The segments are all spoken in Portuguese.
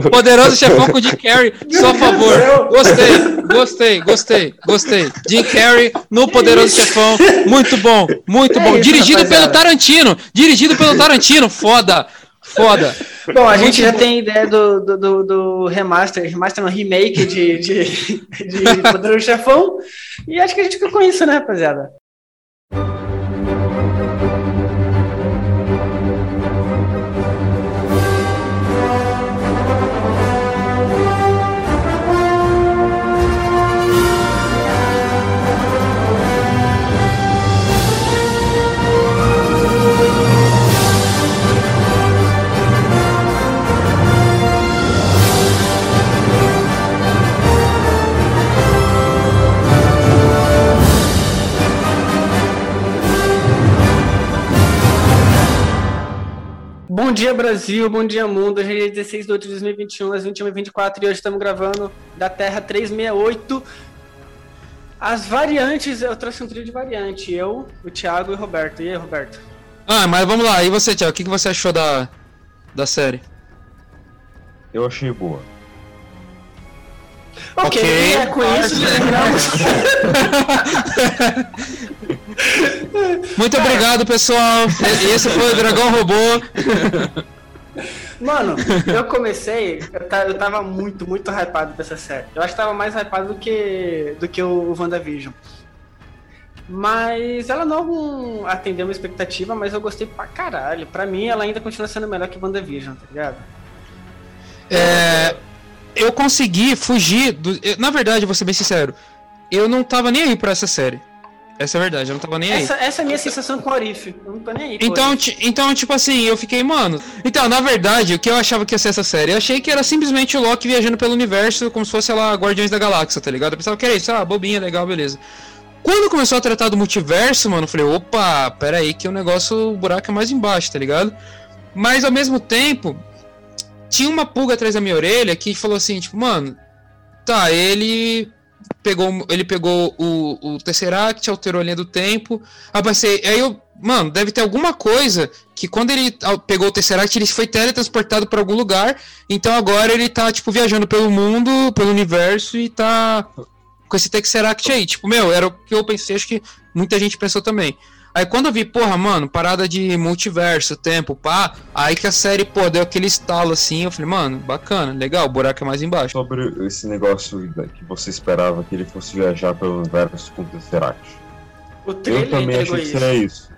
Poderoso chefão com Jim Carrey, só a favor. Gostei, gostei, gostei, gostei. Jim Carrey no Poderoso Chefão, muito bom, muito bom. Dirigido pelo Tarantino, dirigido pelo Tarantino, foda. Foda. Bom, a gente já tem ideia do, do, do, do remaster, remaster, um remake de, de, de Poderoso Chefão. E acho que a gente fica com isso, né, rapaziada? Bom dia, Brasil. Bom dia, mundo. Hoje é dia 16 de outubro de 2021, às 21h24, e hoje estamos gravando da Terra 368. As variantes, eu trouxe um trio de variante. Eu, o Thiago e o Roberto. E aí, Roberto? Ah, mas vamos lá. E você, Thiago? O que, que você achou da, da série? Eu achei boa. Ok, okay. é com isso terminamos. Muito obrigado, pessoal. Esse foi o Dragão Robô. Mano, eu comecei, eu tava muito, muito hypado dessa série. Eu acho que tava mais hypado do que, do que o WandaVision. Mas ela não atendeu uma expectativa, mas eu gostei pra caralho. Pra mim, ela ainda continua sendo melhor que WandaVision, tá ligado? É eu consegui fugir do. Na verdade, vou ser bem sincero, eu não tava nem aí pra essa série. Essa é a verdade, eu não tava nem essa, aí. Essa é a minha sensação com o Arif. Eu não tô nem aí. Então, então, tipo assim, eu fiquei, mano. Então, na verdade, o que eu achava que ia ser essa série? Eu achei que era simplesmente o Loki viajando pelo universo, como se fosse lá Guardiões da Galáxia, tá ligado? Eu pensava que era isso, ah, bobinha, legal, beleza. Quando começou a tratar do multiverso, mano, eu falei, opa, pera aí que o negócio, o buraco é mais embaixo, tá ligado? Mas ao mesmo tempo, tinha uma pulga atrás da minha orelha que falou assim, tipo, mano, tá, ele pegou, ele pegou o, o Tesseract, alterou a linha do tempo. Aí pensei, aí eu, mano, deve ter alguma coisa que quando ele pegou o Tesseract, ele foi teletransportado para algum lugar. Então agora ele tá, tipo, viajando pelo mundo, pelo universo e tá com esse Tesseract aí. Tipo, meu, era o que eu pensei, acho que muita gente pensou também. Aí quando eu vi, porra, mano, parada de multiverso, tempo, pá, aí que a série, pô, deu aquele estalo assim, eu falei, mano, bacana, legal, o buraco é mais embaixo. Sobre esse negócio que você esperava que ele fosse viajar pelo universo com o Tesseract. O trailer eu também achei que seria isso.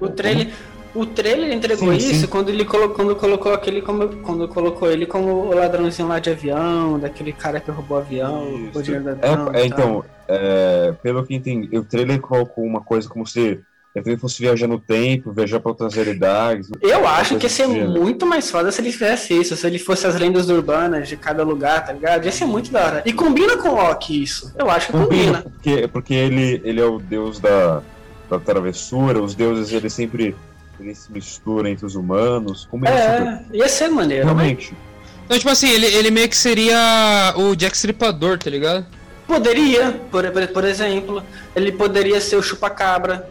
O trailer, o trailer entregou sim, isso sim. quando ele colocou, quando colocou aquele como quando colocou ele como o ladrãozinho lá de avião, daquele cara que roubou o avião, o dinheiro do avião. É, é então, é, pelo que entendi, o trailer colocou uma coisa como se ele fosse viajar no tempo, viajar para outras realidades. Eu acho que ia ser tipo. muito mais foda se ele fizesse isso, se ele fosse as lendas urbanas de cada lugar, tá ligado? Ia ser muito da hora. E combina com o Loki isso. Eu acho que combina. combina. Porque, porque ele, ele é o deus da, da travessura, os deuses ele sempre ele se mistura entre os humanos. Como é, super... ia ser maneiro. Né? Realmente. Né? Então, tipo assim, ele, ele meio que seria o Jack Stripador, tá ligado? Poderia, por, por exemplo. Ele poderia ser o Chupacabra.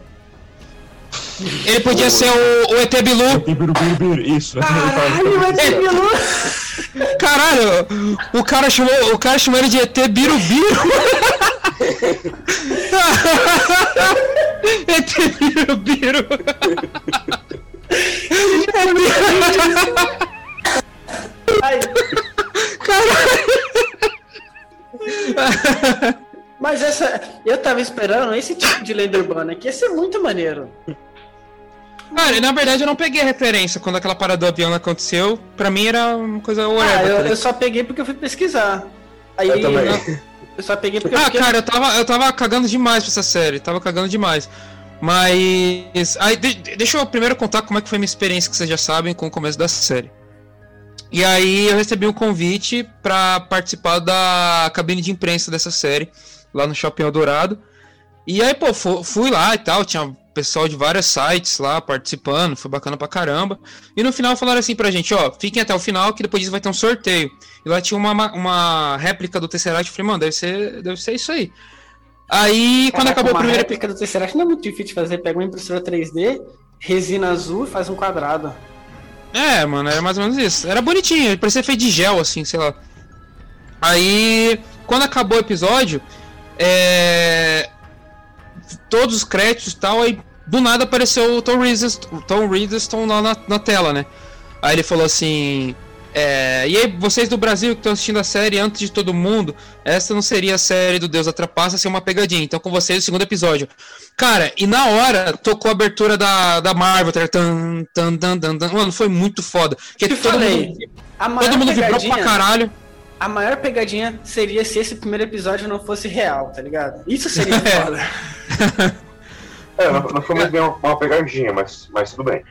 Ele podia o... ser o, o ET Bilu. ET Bilu, isso. Caralho, o ET Bilu. Caralho, o cara chamou, o cara chamou ele de ET Birubiru. ET Birubiru. Caralho. Mas essa. Eu tava esperando esse tipo de lenda urbana que ia ser muito maneiro. Cara, na verdade eu não peguei a referência quando aquela parada do avião aconteceu. Pra mim era uma coisa horrível. Ah, eu, eu, só peguei porque eu fui pesquisar. Aí, eu também. Eu só peguei porque Ah, cara, eu tava, eu tava cagando demais pra essa série. Tava cagando demais. Mas. Aí, de, deixa eu primeiro contar como é que foi a minha experiência, que vocês já sabem, com o começo da série. E aí eu recebi um convite para participar da cabine de imprensa dessa série, lá no Shopping Eldorado. E aí, pô, fui lá e tal, tinha pessoal de vários sites lá participando, foi bacana pra caramba. E no final falaram assim pra gente, ó, fiquem até o final que depois disso vai ter um sorteio. E lá tinha uma, uma réplica do Tesseract, eu falei, mano, deve ser, deve ser isso aí. Aí, Caraca, quando acabou a primeira... réplica do Tesseract não é muito difícil de fazer, pega uma impressora 3D, resina azul e faz um quadrado. É, mano, era mais ou menos isso. Era bonitinho, parecia feito de gel, assim, sei lá. Aí, quando acabou o episódio, é... todos os créditos e tal, aí do nada apareceu o Tom Hiddleston, Tom Hiddleston lá na, na tela, né? Aí ele falou assim: é, e aí, vocês do Brasil que estão assistindo a série antes de todo mundo, essa não seria a série do Deus Atrapassa, ser uma pegadinha. Então, com vocês, o segundo episódio. Cara, e na hora tocou a abertura da, da Marvel, tá? tan, tan, tan, tan, tan. Mano, foi muito foda. Que Te todo falei, mundo, todo mundo vibrou pra caralho. A maior pegadinha seria se esse primeiro episódio não fosse real, tá ligado? Isso seria foda. É, não, não foi muito bem uma, uma pegadinha, mas, mas tudo bem.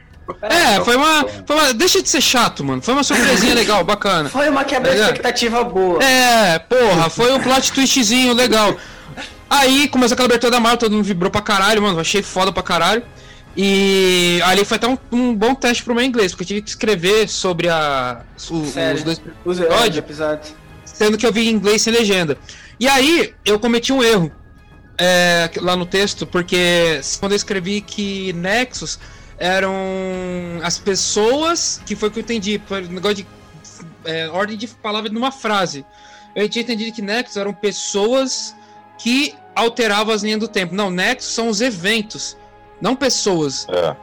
É, foi uma, foi uma. Deixa de ser chato, mano. Foi uma surpresinha legal, bacana. Foi uma quebra de Tá expectativa boa. É, porra, foi um plot twistzinho legal. Aí começou aquela abertura da Marvel, todo mundo vibrou pra caralho, mano. Achei foda pra caralho. E ali foi até um, um bom teste pro meu inglês, porque eu tive que escrever sobre a, o- Sério? os dois Os Pode? episódios. sendo que eu vi em inglês sem legenda. E aí, eu cometi um erro é, lá no texto, porque quando eu escrevi que Nexus eram as pessoas, que foi o que eu entendi, negócio de é, ordem de palavra numa frase. Eu tinha entendido que Nexus eram pessoas que alteravam as linhas do tempo. Não, Nexus são os eventos, não pessoas. É.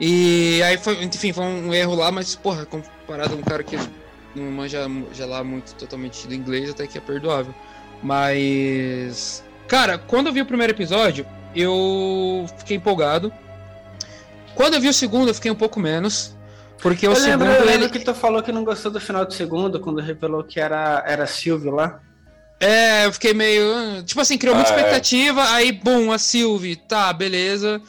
E aí foi, enfim, foi um erro lá, mas, porra, comparado a um cara que não manja já lá muito totalmente do inglês, até que é perdoável. Mas. Cara, quando eu vi o primeiro episódio, eu fiquei empolgado. Quando eu vi o segundo, eu fiquei um pouco menos. Porque o Eu segundo lembro, eu lembro ele. que tu falou que não gostou do final do segundo, quando revelou que era, era Silvio lá. É, eu fiquei meio. ah, Tipo assim, criou muita Ah, é. expectativa, aí, bum, a Sylvie, tá, beleza.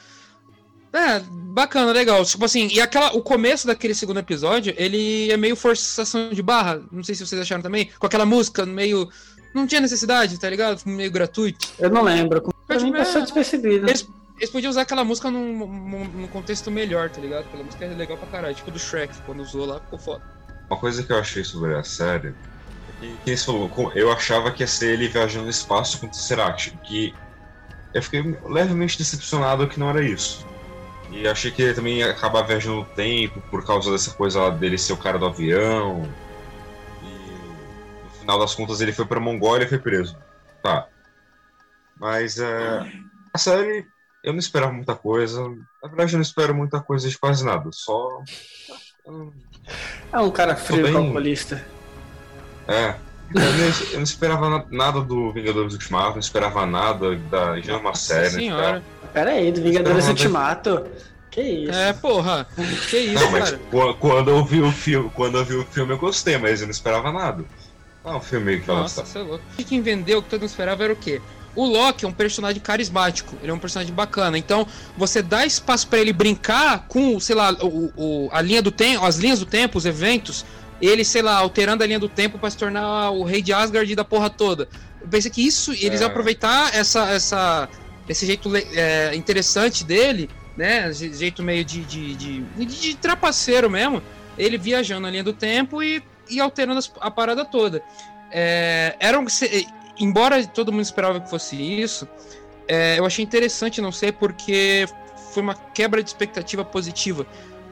É, bacana, legal. Tipo assim, e aquela, o começo daquele segundo episódio, ele é meio forçação de barra. Não sei se vocês acharam também. Com aquela música meio. Não tinha necessidade, tá ligado? Meio gratuito. Eu não lembro. Pra Mas, mim é, passou despercebido. Eles, eles podiam usar aquela música num, num, num contexto melhor, tá ligado? Aquela música é legal pra caralho. Tipo do Shrek, quando usou lá, ficou foda. Uma coisa que eu achei sobre a série é que, falou, eu achava que ia ser ele viajando no espaço com o Tesseract, que eu fiquei levemente decepcionado que não era isso. E achei que ele também ia acabar viajando no tempo por causa dessa coisa lá dele ser o cara do avião. No final das contas ele foi pra Mongólia e foi preso. Tá. Mas é, a série eu não esperava muita coisa. Na verdade eu não espero muita coisa de quase nada. Só. É um cara frio bem. calculista. É. Eu não, eu não esperava na- nada do Vingadores Ultimato, não esperava nada da já uma série. Senhora. Pera aí, do Vingadores Ultimato. Que isso? É, porra. Que isso, Não, mas cara. qu- quando eu vi o filme, quando eu vi o filme eu gostei, mas eu não esperava nada. Ah, um filme que vai Nossa, lançar. você é louco. O que vendeu, o que todo mundo esperava era o quê? O Loki é um personagem carismático, ele é um personagem bacana. Então, você dá espaço pra ele brincar com, sei lá, o, o- a linha do tempo, as linhas do tempo, os eventos, ele, sei lá, alterando a linha do tempo pra se tornar o rei de Asgard e da porra toda. Eu pensei que isso, eles É. iam aproveitar essa, essa, esse jeito é, interessante dele, né? Jeito meio de, de, de, de, de trapaceiro mesmo. Ele viajando na linha do tempo e, e alterando a parada toda. É, era se- embora todo mundo esperava que fosse isso, é, eu achei interessante não ser porque foi uma quebra de expectativa positiva.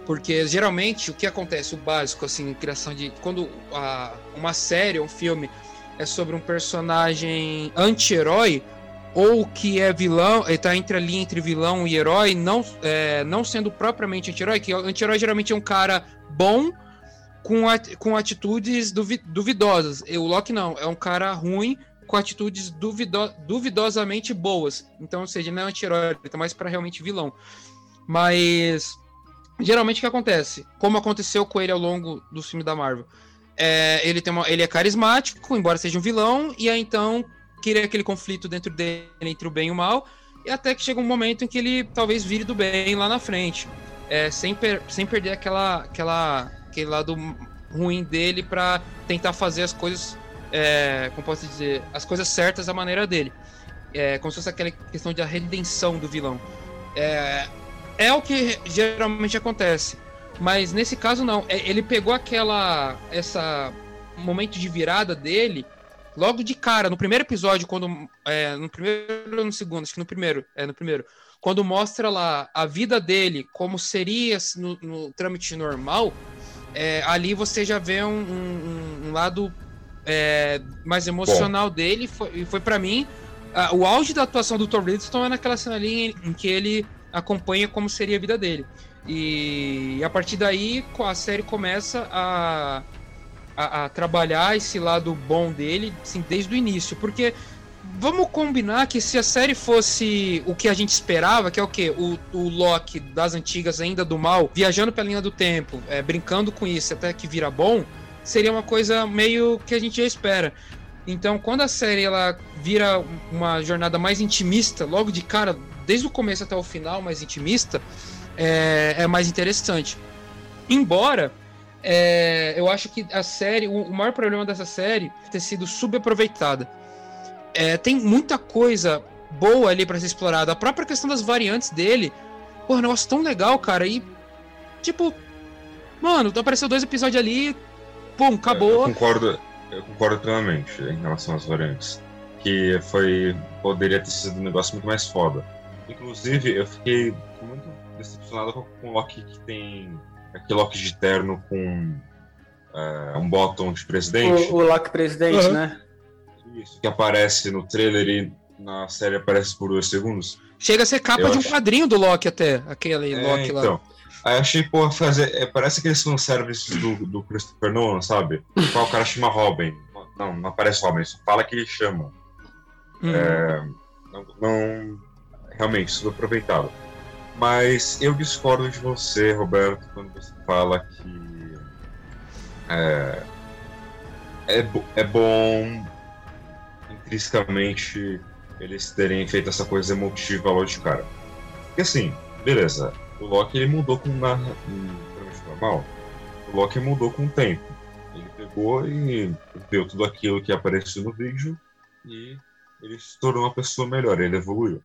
Porque geralmente o que acontece, o básico, assim, criação de. Quando a- uma série, um filme é sobre um personagem anti-herói, ou que é vilão, ele tá entre a linha entre vilão e herói, não, é, não sendo propriamente anti-herói, que anti-herói geralmente é um cara bom com, at- com atitudes duvi- duvidosas. E o Loki não, é um cara ruim com atitudes duvido- duvidosamente boas. Então, ou seja, ele não é anti-herói, ele tá mais pra realmente vilão. Mas geralmente o que acontece? Como aconteceu com ele ao longo do filme da Marvel. É, ele, tem uma, ele é carismático, embora seja um vilão, e aí então cria aquele conflito dentro dele entre o bem e o mal, e até que chega um momento em que ele talvez vire do bem lá na frente. É, sem, per- sem perder aquela, aquela, aquele lado ruim dele pra tentar fazer as coisas, é, como posso dizer, as coisas certas da maneira dele. É, como se fosse aquela questão da redenção do vilão. É, é o que geralmente acontece. Mas nesse caso não. É, Ele pegou aquela. essa momento de virada dele logo de cara, no primeiro episódio, quando. É, no primeiro ou no segundo, acho que no primeiro. É, no primeiro. Quando mostra lá a vida dele, como seria no, no trâmite normal, é, ali você já vê um, um, um lado é, mais emocional Bom. dele. E foi, foi para mim a, o auge da atuação do Thor Hiddleston é naquela cena ali em, em, que ele acompanha como seria a vida dele. E, e a partir daí a série começa a, a, a, trabalhar esse lado bom dele, assim, desde o início. Porque vamos combinar que se a série fosse o que a gente esperava, que é o quê? O, o Loki das antigas, ainda do mal, viajando pela linha do tempo, é, brincando com isso até que vira bom, seria uma coisa meio que a gente já espera. Então, quando a série ela vira uma jornada mais intimista, logo de cara, desde o começo até o final, mais intimista, é, é mais interessante. Embora é, eu acho que a série, o, maior problema dessa série é ter sido subaproveitada. É, tem muita coisa boa ali para ser explorada. A própria questão das variantes dele, porra, um negócio tão legal, cara. E, tipo, mano, apareceu dois episódios ali, pum, acabou. Eu concordo, eu concordo plenamente em relação às variantes. Que foi. Poderia ter sido um negócio muito mais foda. Inclusive, eu fiquei muito decepcionado com, com o Loki que tem. Aquele Loki de terno com uh, um bottom de presidente. O, o Loki presidente, uhum. né? Isso, que aparece no trailer e na série aparece por dois segundos. Chega a ser capa eu de um acho... quadrinho do Loki até, aquele é, Loki então, lá. Aí achei, pô, fazer. É, parece aqueles fanservices do, do Christopher Nolan, sabe? Qual o cara chama Robin. Não, não aparece Robin, só fala que ele chama. Uhum. É, não, não, Realmente, subaproveitado. Mas eu discordo de você, Roberto, quando você fala que. É, é, é bom intrinsecamente eles terem feito essa coisa emotiva logo de cara. Porque assim, beleza, o Loki ele mudou com na, normal. O Loki mudou com o tempo. Ele pegou e viu tudo aquilo que apareceu no vídeo e ele se tornou uma pessoa melhor, ele evoluiu.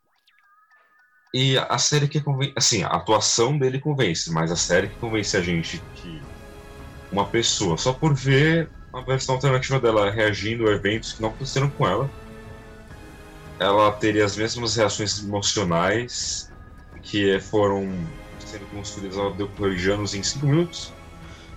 E a série que convence, assim, a atuação dele convence, mas a série que convence a gente que uma pessoa, só por ver a versão alternativa dela reagindo a eventos que não aconteceram com ela, ela teria as mesmas reações emocionais que foram sendo construídas ao decorrer de anos em 5 minutos.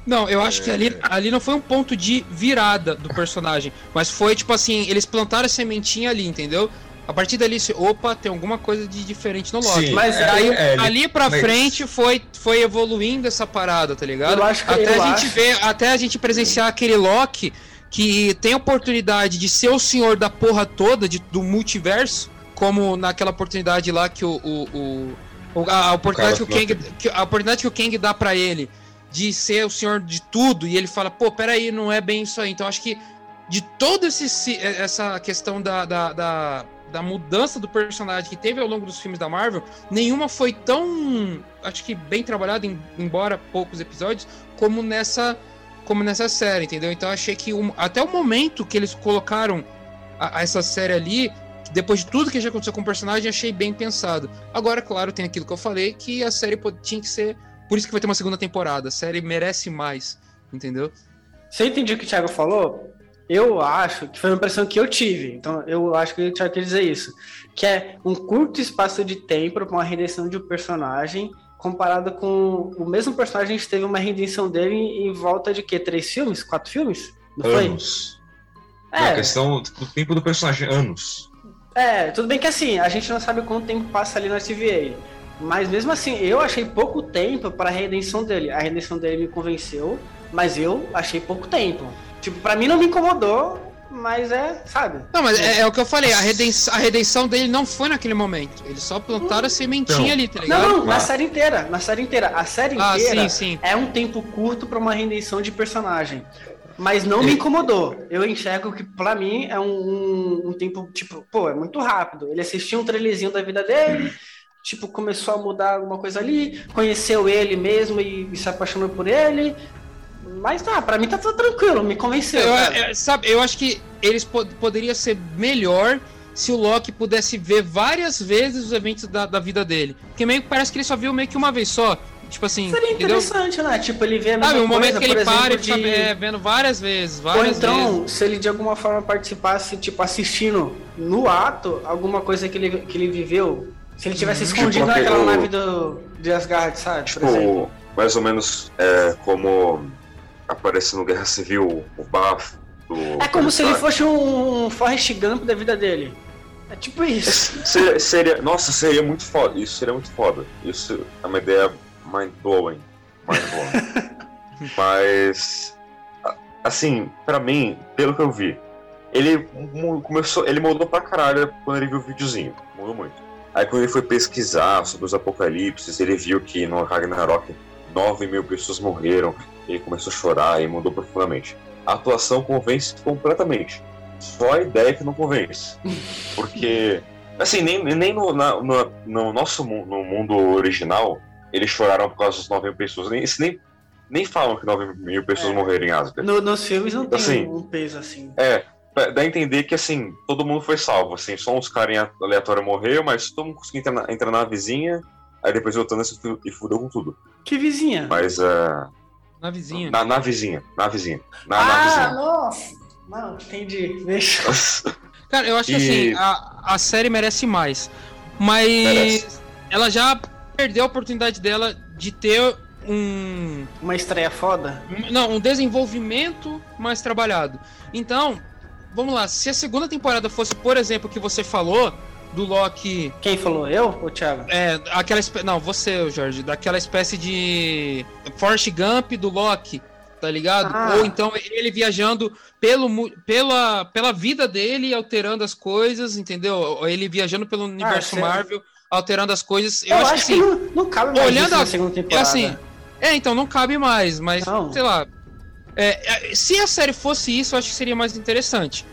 Não, eu acho é... que ali, ali não foi um ponto de virada do personagem, mas foi tipo assim, eles plantaram a sementinha ali, entendeu? A partir dali, opa, tem alguma coisa de diferente no Loki. Sim, mas é, aí, é, ali pra mas... frente foi, foi evoluindo essa parada, tá ligado? Eu acho que até eu a gente acho... ver, até a gente presenciar aquele Loki que tem a oportunidade de ser o senhor da porra toda de, do multiverso, como naquela oportunidade lá que o, o, o a, oportunidade que o Kang, que, a oportunidade que o Kang dá para ele de ser o senhor de tudo e ele fala, pô, peraí, não é bem isso aí. Então acho que de toda essa questão da, da, da da mudança do personagem que teve ao longo dos filmes da Marvel, nenhuma foi tão, acho que bem trabalhada, embora poucos episódios, como nessa como nessa série, entendeu? Então achei que um, até o momento que eles colocaram a, a essa série ali, depois de tudo que já aconteceu com o personagem, achei bem pensado. Agora, claro, tem aquilo que eu falei, que a série tinha que ser. Por isso que vai ter uma segunda temporada. A série merece mais, entendeu? Você entendeu o que o Thiago falou? Eu acho que foi uma impressão que eu tive, então eu acho que o Thiago quer dizer isso, que é um curto espaço de tempo para uma redenção de um personagem comparado com o mesmo personagem que teve uma redenção dele em volta de que três filmes, quatro filmes, não anos. foi? É. a questão do tempo do personagem, anos. É, tudo bem que assim, a gente não sabe quanto tempo passa ali na TVA. Mas mesmo assim, eu achei pouco tempo para a redenção dele. A redenção dele me convenceu, mas eu achei pouco tempo. Tipo, pra mim não me incomodou, mas é, sabe? Não, mas é, é o que eu falei, a redenção, a redenção dele não foi naquele momento. Eles só plantaram a sementinha então, ali, tá ligado? Não, não, na série inteira. Na série inteira. A série ah, inteira sim, sim. é um tempo curto para uma redenção de personagem. Mas não me incomodou. Eu enxergo que, pra mim, é um, um, um tempo, tipo, pô, é muito rápido. Ele assistiu um trailerzinho da vida dele, tipo, começou a mudar alguma coisa ali, conheceu ele mesmo e, e se apaixonou por ele, mas tá, pra mim tá tudo tranquilo, me convenceu. Eu, eu, sabe, eu acho que eles pod poderia ser melhor se o Loki pudesse ver várias vezes os eventos da, da vida dele. Porque meio que parece que ele só viu meio que uma vez só. Tipo assim. Seria interessante, entendeu? né? Tipo, ele vê a mesma Sabe, um momento que ele para e fica é, vendo várias vezes. Várias Ou então, vezes. se ele de alguma forma participasse, tipo, assistindo no ato alguma coisa que ele, que ele viveu. Se ele tivesse tipo, escondido tipo, naquela nave do, de Asgard, sabe? Tipo, mais ou menos é, como aparece no Guerra Civil, o bafo. Do é como se ele fosse um Forrest Gump da vida dele. É tipo isso. Seria, seria, nossa, seria muito foda. Isso seria muito foda. Isso é uma ideia mind-blowing. Mind-blowing. Mas, assim, pra mim, pelo que eu vi, ele começou, ele mudou pra caralho quando ele viu o videozinho. Mudou muito. Aí quando ele foi pesquisar sobre os apocalipses, ele viu que no Ragnarok 9 mil pessoas morreram. Ele começou a chorar e mudou profundamente. A atuação convence completamente. Só a ideia que não convence. Porque, assim, nem, nem no, na, no, no nosso no mundo original eles choraram por causa das 9 mil pessoas. Nem, nem, nem falam que 9 mil pessoas é. morreram em Asgard. No, nos filmes não tem assim, um peso assim. É, dá a entender que, assim, todo mundo foi salvo. Assim, só uns caras aleatórios morreram, mas todo mundo conseguiu entrar na, entrar na vizinha, aí depois voltando e fudeu com tudo. Que vizinha? Mas, uh, na vizinha. Na, na vizinha, na vizinha. Na, ah, na vizinha. nossa! Não, entendi. Deixa. Cara, eu acho e... que assim, a, a série merece mais. Mas merece. ela já perdeu a oportunidade dela de ter um. Uma estreia foda? Um, não, um desenvolvimento mais trabalhado. Então, vamos lá, se a segunda temporada fosse, por exemplo, o que você falou, do Loki. Quem falou? Eu ou Thiago? É, aquela espécie. Não, você, Jorge, daquela espécie de Forrest Gump do Loki, tá ligado? Ah. Ou então ele viajando pelo, pela, pela vida dele, alterando as coisas, entendeu? Ou ele viajando pelo universo ah, Marvel, alterando as coisas. Eu, Eu acho, acho, que, assim, não, não, cabe mais olhando a segunda temporada. É assim. É, então não cabe mais, mas não. sei lá. É, é, se a série fosse isso, eu acho que seria mais interessante.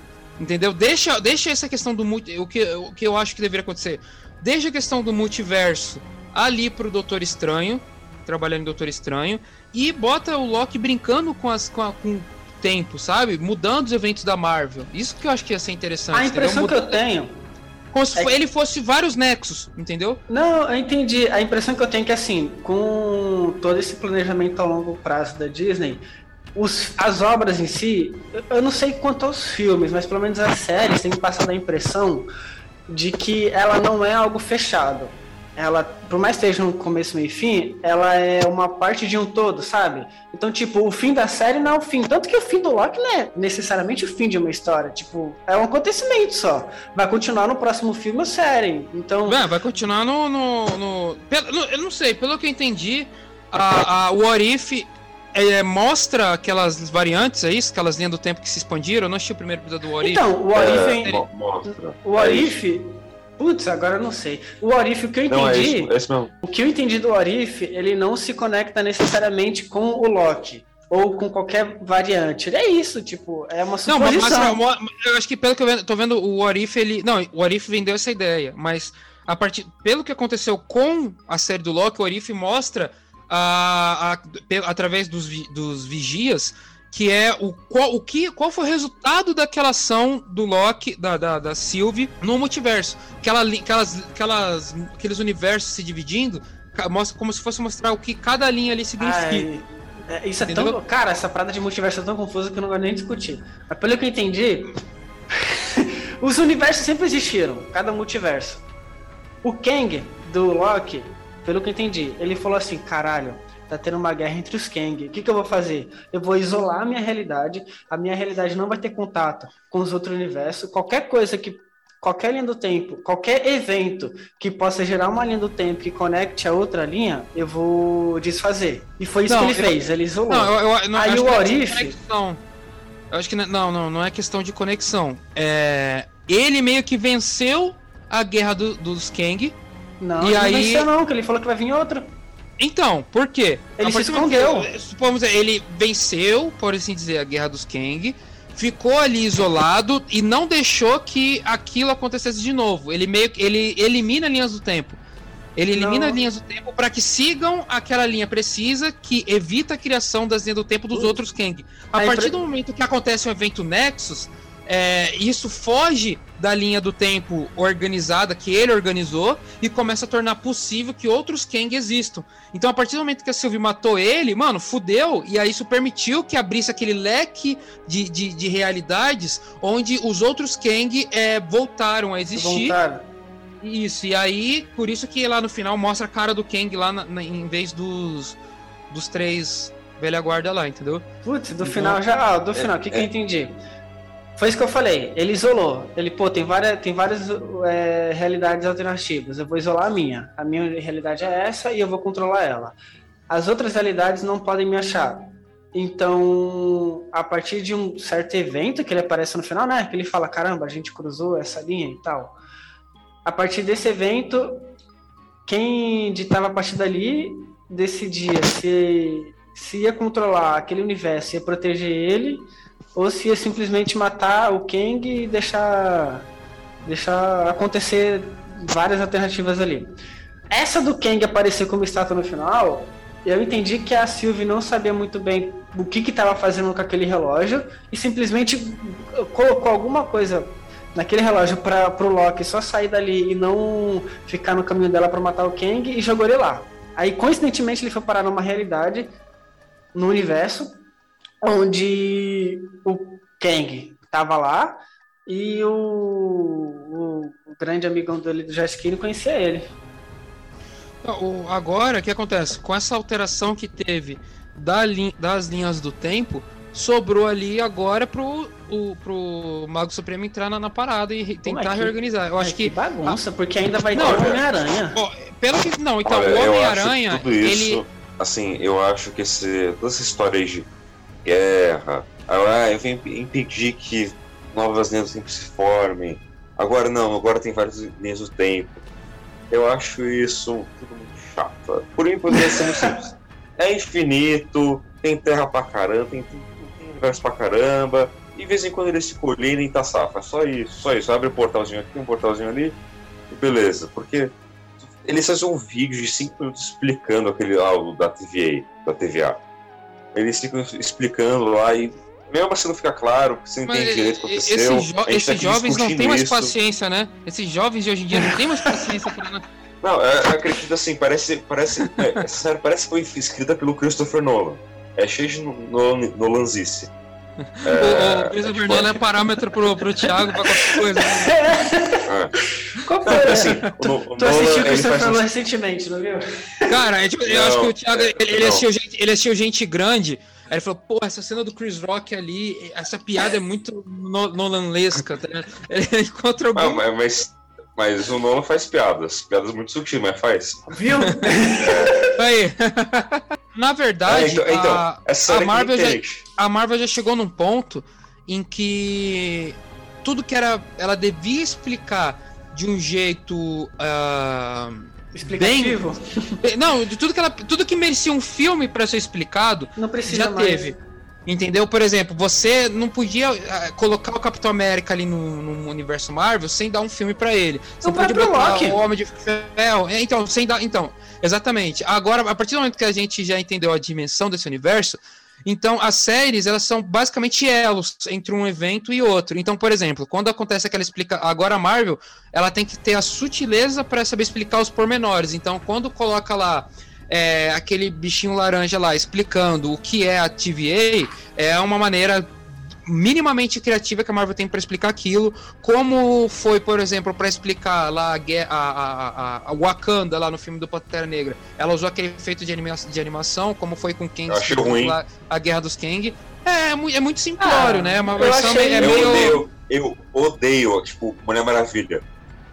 Entendeu? Deixa, deixa essa questão do multi, o que, o que eu acho que deveria acontecer. Deixa a questão do multiverso ali pro Doutor Estranho, trabalhando em Doutor Estranho, e bota o Loki brincando com, as, com, a, com o tempo, sabe? Mudando os eventos da Marvel. Isso que eu acho que ia ser interessante. A impressão que eu tenho. Como se é ele fosse vários nexos, entendeu? Não, eu entendi. A impressão que eu tenho é que, assim, com todo esse planejamento a longo prazo da Disney, os, as obras em si, eu não sei quanto aos filmes, mas pelo menos as séries têm passado a impressão de que ela não é algo fechado. Ela, por mais que esteja um começo, meio e fim, ela é uma parte de um todo, sabe? Então, tipo, o fim da série não é o fim. Tanto que o fim do Loki não é necessariamente o fim de uma história. Tipo, é um acontecimento só. Vai continuar no próximo filme ou série. Então. É, vai continuar no. no, no... Pelo, eu não sei, pelo que eu entendi, a, a, o Orif é, mostra aquelas variantes, é isso? Aquelas linhas do tempo que se expandiram? Eu não assisti o primeiro episódio do Orif. Então, o Orif. É, mostra. O Orif. Putz, agora eu não sei. O Orif, o que eu entendi. Não, é isso, é isso o que eu entendi do Orif, ele não se conecta necessariamente com o Loki. Ou com qualquer variante. É isso, tipo, é uma suposição. Não, mas, eu acho que pelo que eu tô vendo, o Orif, ele. Não, o Orif vendeu essa ideia, mas a partir, pelo que aconteceu com a série do Loki, o Orif mostra a, a, através dos, dos vigias, que é o qual, o que, qual foi o resultado daquela ação do Loki, da, da, da Sylvie, no multiverso. Aquela, aquelas, aquelas, aqueles universos se dividindo, mostra como se fosse mostrar o que cada linha ali significa. Ah, é, isso é Entendeu? tão. Cara, essa parada de multiverso é tão confusa que eu não vou nem discutir. Mas pelo que eu entendi, os universos sempre existiram, cada multiverso. O Kang do Loki pelo que eu entendi, ele falou assim: caralho, tá tendo uma guerra entre os Kang. O que, que eu vou fazer? Eu vou isolar a minha realidade, a minha realidade não vai ter contato com os outros universos. Qualquer coisa que. Qualquer linha do tempo, qualquer evento que possa gerar uma linha do tempo que conecte a outra linha, eu vou desfazer. E foi isso não, que ele eu, fez, ele isolou. Não, eu, eu, não, Aí o Orif. Eu acho que não, não, não é questão de conexão. É, ele meio que venceu a guerra do, dos Kang não, e aí... não venceu não, que ele falou que vai vir outro. Então, por quê? Ele se escondeu. Que, supomos, ele venceu, por assim dizer, a Guerra dos Kang, ficou ali isolado e não deixou que aquilo acontecesse de novo. Ele meio que ele elimina linhas do tempo. Ele elimina não. linhas do tempo para que sigam aquela linha precisa que evita a criação das linhas do tempo dos uh. outros Kang. A partir do momento que acontece um evento Nexus, é, isso foge da linha do tempo organizada que ele organizou e começa a tornar possível que outros Kang existam. Então, a partir do momento que a Sylvie matou ele, mano, fudeu, e aí isso permitiu que abrisse aquele leque de, de, de realidades onde os outros Kang é, voltaram a existir. Voltaram. Isso, e aí, por isso que lá no final mostra a cara do Kang lá na, na, em vez dos, dos três velha guarda lá, entendeu? Putz, do então, final já. Ah, do final, o que, que eu entendi? Foi isso que eu falei. Ele isolou. Ele, pô, tem várias, tem várias é, realidades alternativas. Eu vou isolar a minha. A minha realidade é essa e eu vou controlar ela. As outras realidades não podem me achar. Então, a partir de um certo evento que ele aparece no final, né? Que ele fala: caramba, a gente cruzou essa linha e tal. A partir desse evento, quem ditava a partir dali decidia se, se ia controlar aquele universo, ia proteger ele ou se ia simplesmente matar o Kang e deixar, deixar acontecer várias alternativas ali. Essa do Kang aparecer como estátua no final, eu entendi que a Sylvie não sabia muito bem o que estava fazendo com aquele relógio e simplesmente colocou alguma coisa naquele relógio para o Loki só sair dali e não ficar no caminho dela para matar o Kang e jogou ele lá. Aí, coincidentemente, ele foi parar numa realidade, no universo, onde o Kang tava lá e o, o, o grande amigão dele do Jaskin conhecia ele. Agora, o que acontece? Com essa alteração que teve da li das linhas do tempo, sobrou ali agora pro, o, pro Mago Supremo entrar na, na parada e tentar é que, reorganizar. Eu acho que. que bagunça, ah, porque ainda vai não, ter o Homem-Aranha. Pelo que. Não, então, Olha, o Homem-Aranha. Ele. Assim, eu acho que esse, todas essas histórias de guerra. Ah, eu venho impedir que novas linhas do tempo se formem. Agora não, agora tem várias linhas do tempo. Eu acho isso tudo muito chato. Por mim poderia ser muito simples. É infinito, tem terra pra caramba, tem, tem universo pra caramba. E de vez em quando eles se colherem tá safra. É só isso, só isso. Abre um portalzinho aqui, um portalzinho ali, e beleza. Porque eles fazem um vídeo de 5 minutos explicando aquele algo da TVA, da TVA eles ficam explicando lá e mesmo assim não fica claro, você não entende direito o que aconteceu. Esses, jo esses tá jovens não têm mais paciência, né? Esses jovens de hoje em dia não têm mais paciência pra. Não, é, acredito assim, parece. Parece, é, sério, parece que foi escrita pelo Christopher Nolan. É cheio de Nolanzice. É, o Christopher Nolan é parâmetro pro, pro Thiago pra qualquer coisa. Né? É. Qual foi? Não, assim, o, o tu assistiu o Christopher Nolan um... recentemente, não viu? Cara, é, tipo, eu acho que o Thiago ele, ele, assistiu gente, ele assistiu gente grande. Aí ele falou, pô, essa cena do Chris Rock ali, essa piada é muito nolanlesca, tá? Ele encontra algum... Não, mas, mas o Nolan faz piadas, piadas muito sutis, mas faz. Viu? É. Aí. Na verdade, é, então, então, a, a, Marvel já, a Marvel já chegou num ponto em que tudo que era. Ela devia explicar de um jeito. Uh, Explicativo? Bem, não, de tudo que ela, tudo que merecia um filme para ser explicado, não precisa já mais. teve. Entendeu? Por exemplo, você não podia uh, colocar o Capitão América ali no, no universo Marvel sem dar um filme para ele. Você o pode botar o Homem de Ferro. É, então, sem dar. Então, exatamente. Agora, a partir do momento que a gente já entendeu a dimensão desse universo, então as séries elas são basicamente elos entre um evento e outro. Então, por exemplo, quando acontece aquela explica, agora a Marvel, ela tem que ter a sutileza para saber explicar os pormenores. Então, quando coloca lá é, aquele bichinho laranja lá explicando o que é a TVA, é uma maneira minimamente criativa que a Marvel tem para explicar aquilo, como foi, por exemplo, para explicar lá a, a, a, a, Wakanda lá no filme do Pantera Negra. Ela usou aquele efeito de, anima de animação, como foi com Kang, lá, a Guerra dos Kang. É, é, é muito simplório, ah, né? É uma versão achei... é meio... Eu odeio, eu odeio, tipo, Mulher Maravilha.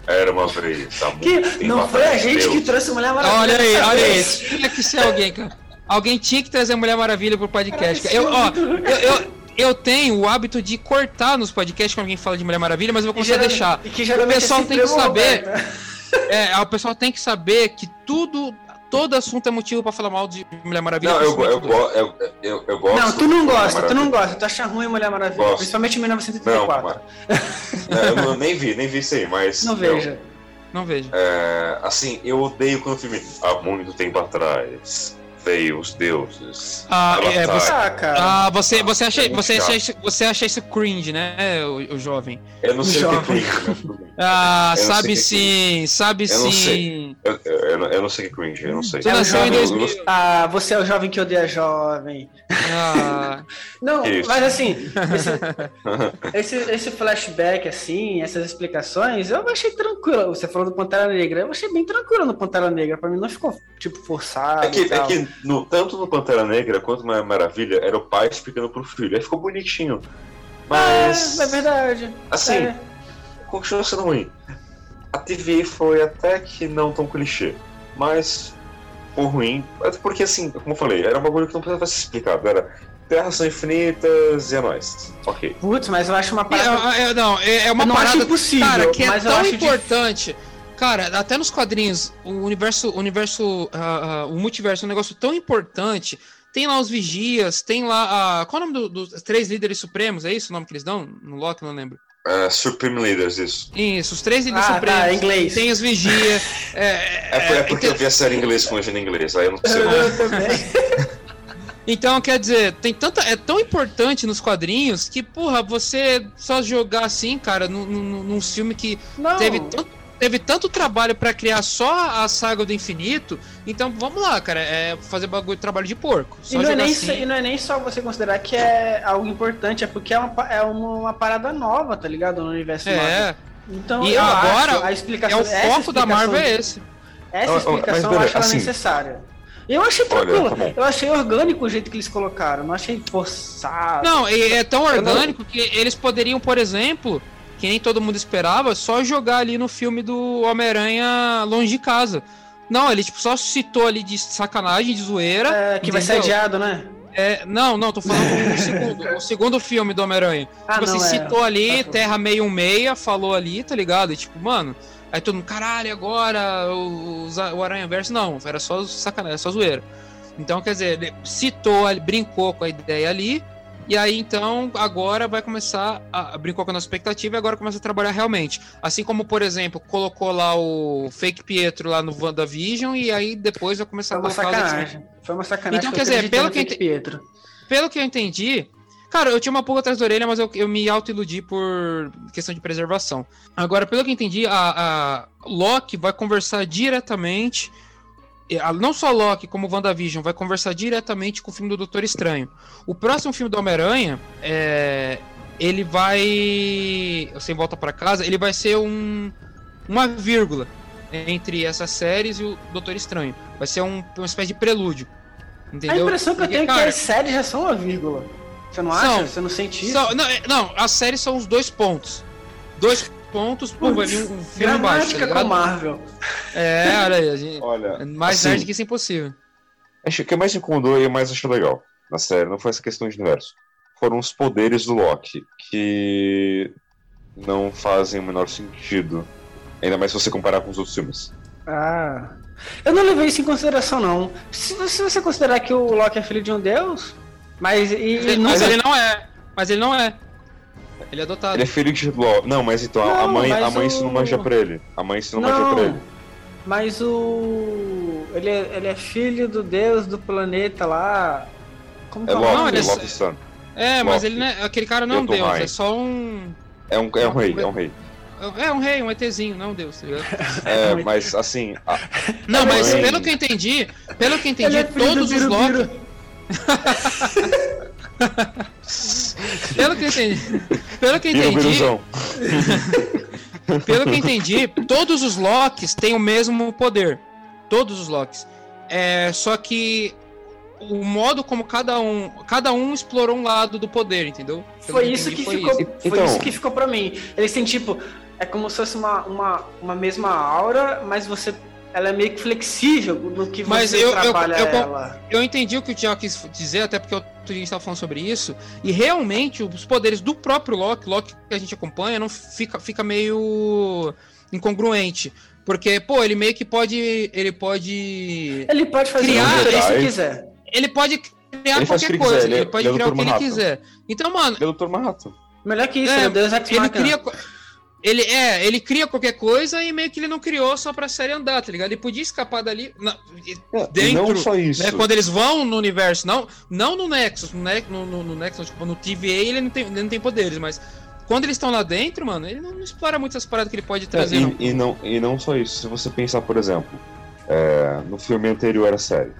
Era uma vez. Tá que não foi a gente Deus. que trouxe Mulher Maravilha. Olha aí, olha aí. Tinha que ser alguém, cara. Alguém tinha que trazer Mulher Maravilha pro podcast. Eu, ó, eu, eu, eu, tenho o hábito de cortar nos podcasts quando alguém fala de Mulher Maravilha, mas eu vou começar a deixar. Que o pessoal tem que saber. É, o pessoal tem que saber que tudo todo assunto é motivo pra falar mal de Mulher Maravilha. Não, eu, eu, eu, eu, eu, gosto. Não, tu não gosta, tu não gosta, tu acha ruim Mulher Maravilha, gosto. principalmente em 1934. Não, mas, não, eu nem vi, nem vi isso aí, mas. Não veja. Não vejo. É, assim, eu odeio quando o filme há muito tempo atrás veio os deuses. Ah, é, você, ah, cara. Ah, você, você, acha, é você, acha, você acha isso cringe, né, o, o jovem? Eu não sei o que é cringe, Ah, sabe sim, sabe eu sim. Eu, eu, não, eu não sei o que é cringe, eu não sei. Você nasceu em Eu- 2000. eu- Ah, você é o jovem que odeia jovem. Ah, Não, Isso. mas assim, esse, esse, esse flashback, assim, essas explicações, eu achei tranquilo. Você falou do Pantera Negra, eu achei bem tranquilo no Pantera Negra. Pra mim não ficou, tipo, forçado. É que, e é que no- tanto no Pantera Negra quanto na Maravilha era o pai explicando pro filho. Aí ficou bonitinho. Mas. É, é verdade. Assim, É. continua sendo ruim. A TVA foi até que não tão clichê, mas foi ruim. Até Porque, assim, como eu falei, era um bagulho que não precisava ser explicado. Era terras são infinitas e é nóis. Ok. Putz, mas eu acho uma parada. é, é, não, é, é uma eu não parada acho impossível, cara, que é tão importante. Cara, até nos quadrinhos, o universo, o universo, ah, ah, o multiverso é um negócio tão importante. Tem lá os vigias, tem lá a. Qual é o nome do- dos três líderes supremos? É isso o nome que eles dão? No Loki, não lembro. Uh, Supreme Leaders, isso. Isso, os três líderes Ah, supremos. tá, inglês. Tem os vigia. é, É, é porque eu vi a série em inglês com legenda em inglês, aí eu não sei. Eu também. Então, quer dizer, tem tanta. É tão importante nos quadrinhos que, porra, você só jogar assim, cara, num, num, num filme que Não. teve tanto, teve tanto trabalho pra criar só a saga do infinito. Então, vamos lá, cara, é fazer bagulho trabalho de porco. E não, é nem, assim. e não é nem só você considerar que é algo importante, é porque é uma, é uma, uma parada nova, tá ligado? No universo Marvel. É, Então, E agora, acho a é explicação o essa foco da Marvel é esse. Essa Ó, ó, explicação mas, eu acho ela assim- necessária. Eu achei Olha, tranquilo. tá bom. eu achei orgânico o jeito que eles colocaram. Não achei forçado. Não, é tão não- orgânico que eles poderiam, por exemplo, que nem todo mundo esperava, só jogar ali no filme do Homem-Aranha longe de casa. Não, ele tipo, só citou ali de sacanagem, de zoeira. É, que vai ser entendeu? adiado, né? É, não, não, tô falando o segundo, o segundo filme do Homem-Aranha. Ah, tipo não, assim, é. citou ali, Tá, Terra meio meia, falou ali, tá ligado? E tipo, mano, aí todo mundo, caralho, agora o, o, Aranha Verso, não, era só sacanagem, era só zoeira. Então, quer dizer, ele citou, brincou com a ideia ali, e aí então agora vai começar a, brincou com a nossa expectativa e agora começa a trabalhar realmente. Assim como, por exemplo, colocou lá o Fake Pietro lá no WandaVision, e aí depois vai começar Foi a uma colocar os outros sacanagem. Foi uma sacanagem. Então, quer dizer, pelo que Pietro. pelo que eu entendi, cara, eu tinha uma pulga atrás da orelha, mas eu, eu me auto-iludi por questão de preservação. Agora, pelo que eu entendi, a, a Loki vai conversar diretamente. A- Não só Loki, como WandaVision, vai conversar diretamente com o filme do Doutor Estranho. O próximo filme do Homem-Aranha, é, ele vai. Sem volta pra casa, ele vai ser um, uma vírgula entre essas séries e o Doutor Estranho. Vai ser um- uma espécie de prelúdio. A Entendeu? impressão que eu tenho é que as séries já são uma vírgula. Você não São. acha? Você não sente isso? Só- não, é- não, as séries são os dois pontos. Dois pontos, pum, vai vir um, filme embaixo, tá com? Marvel. É, olha aí, a gente, Olha, mais assim, nerd que isso é impossível. acho que o que mais me incomodou e eu mais achei legal na série não foi essa questão de universo. Foram os poderes do Loki, que não fazem o menor sentido. Ainda mais se você comparar com os outros filmes. Ah. Eu não levei isso em consideração, não. Se, se você considerar que o Loki é filho de um deus, mas. E, e não mas ele não é. Mas ele não é. Ele é adotado. Ele é filho de Loki. Não, mas então, a Não, mãe, a mãe o- ensinou magia pra ele. A mãe ensinou magia pra ele. Mas o. Ele é, ele é filho do deus do planeta lá. Como que É é o Loki, Não, nome? ele é- Loki Sun. É, mas ele não é. Aquele cara não é um deus, é só um. É um, é um rei, é um rei. É um rei, um ETzinho, não um deus, tá ligado? É, mas assim, a- Não, É, mas mãe. pelo que eu entendi, pelo que eu entendi, Ele é filho do todos os. Loki. Pelo que eu entendi. Pelo que eu entendi. Pelo que eu entendi, todos os Locks têm o mesmo poder. Todos os Locks. É, só que o modo como cada um, cada um explorou um lado do poder, entendeu? Pelo Foi eu isso entendi, que foi ficou. isso. Foi Então- isso que ficou pra mim. Eles têm tipo. É como se fosse uma, uma, uma mesma aura, mas você. Ela é meio que flexível no que Mas você eu- eu- trabalha eu- ela. Eu entendi o que o Thiago quis dizer, até porque a gente tava falando sobre isso. E realmente, os poderes do próprio Loki, Loki que a gente acompanha, não fica, fica meio incongruente. Porque, pô, ele meio que pode. Ele pode. Ele pode fazer Criar- o que ele quiser. Ele pode criar Ele qualquer coisa. quiser, Ele, ele é- pode ele é criar o que ele quiser. Então, mano, Ele é o Dr. Manhattan. Melhor que isso, É, é, o Deus Ex ele cria. Ele é, ele cria qualquer coisa e meio que ele não criou só pra série andar, tá ligado? Ele podia escapar dali. na- É, e Dentro, não só isso. né, quando eles vão no universo, não, não no Nexus, no, no, no, no Nexus, tipo, no TVA ele não tem, ele não tem poderes, mas quando eles estão lá dentro, mano, ele não, não explora muito essas paradas que ele pode É, trazer, não. e, e não, e não só isso. Se você pensar, por exemplo, é, no filme anterior à série.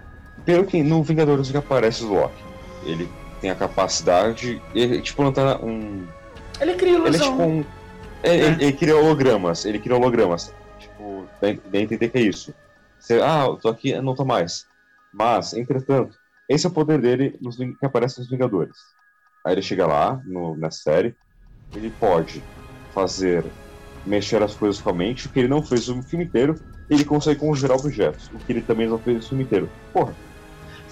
Pelo que no Vingadores que aparece o Loki. Ele tem a capacidade. Ele, tipo, não tá um. Ele cria ilusão. Ele é tipo um. É, Ele, ele cria hologramas. Ele cria hologramas. Tipo, dá a entender que é isso. Você, ah, eu tô aqui, não tô mais. Mas, entretanto, esse é o poder dele nos, que aparece nos Vingadores. Aí ele chega lá, no, na série, ele pode fazer, mexer as coisas com a mente, o que ele não fez no filme inteiro, ele consegue conjurar objetos, o que ele também não fez no filme inteiro. Porra.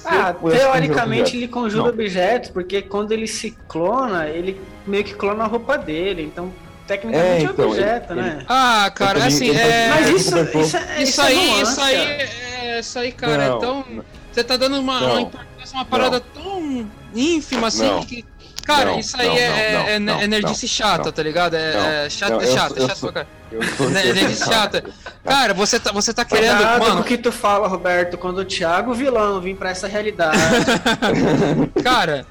Ah, teoricamente ele conjura Não. objetos, porque quando ele se clona, ele meio que clona a roupa dele. Então, tecnicamente É, é, então, objeto, ele- né? Ah, cara, também- assim, ele é. Mas ele isso, isso, é- Isso é aí, nuance, isso aí, cara. é, isso aí, cara, é Não, tão. Você tá dando uma, Não. uma importância, uma parada tão ínfima assim Não. que. Cara, Não, isso aí não, é, não, é, é, não, é nerdice não, chata, não. tá ligado? É, Não, é chato, não, é é eu. Eu tô- Né- Nerdice chata. Cara, você tá, você tá querendo. Cuidado com Mano, o que tu fala, Roberto, quando o Thiago vilão vir pra essa realidade. cara,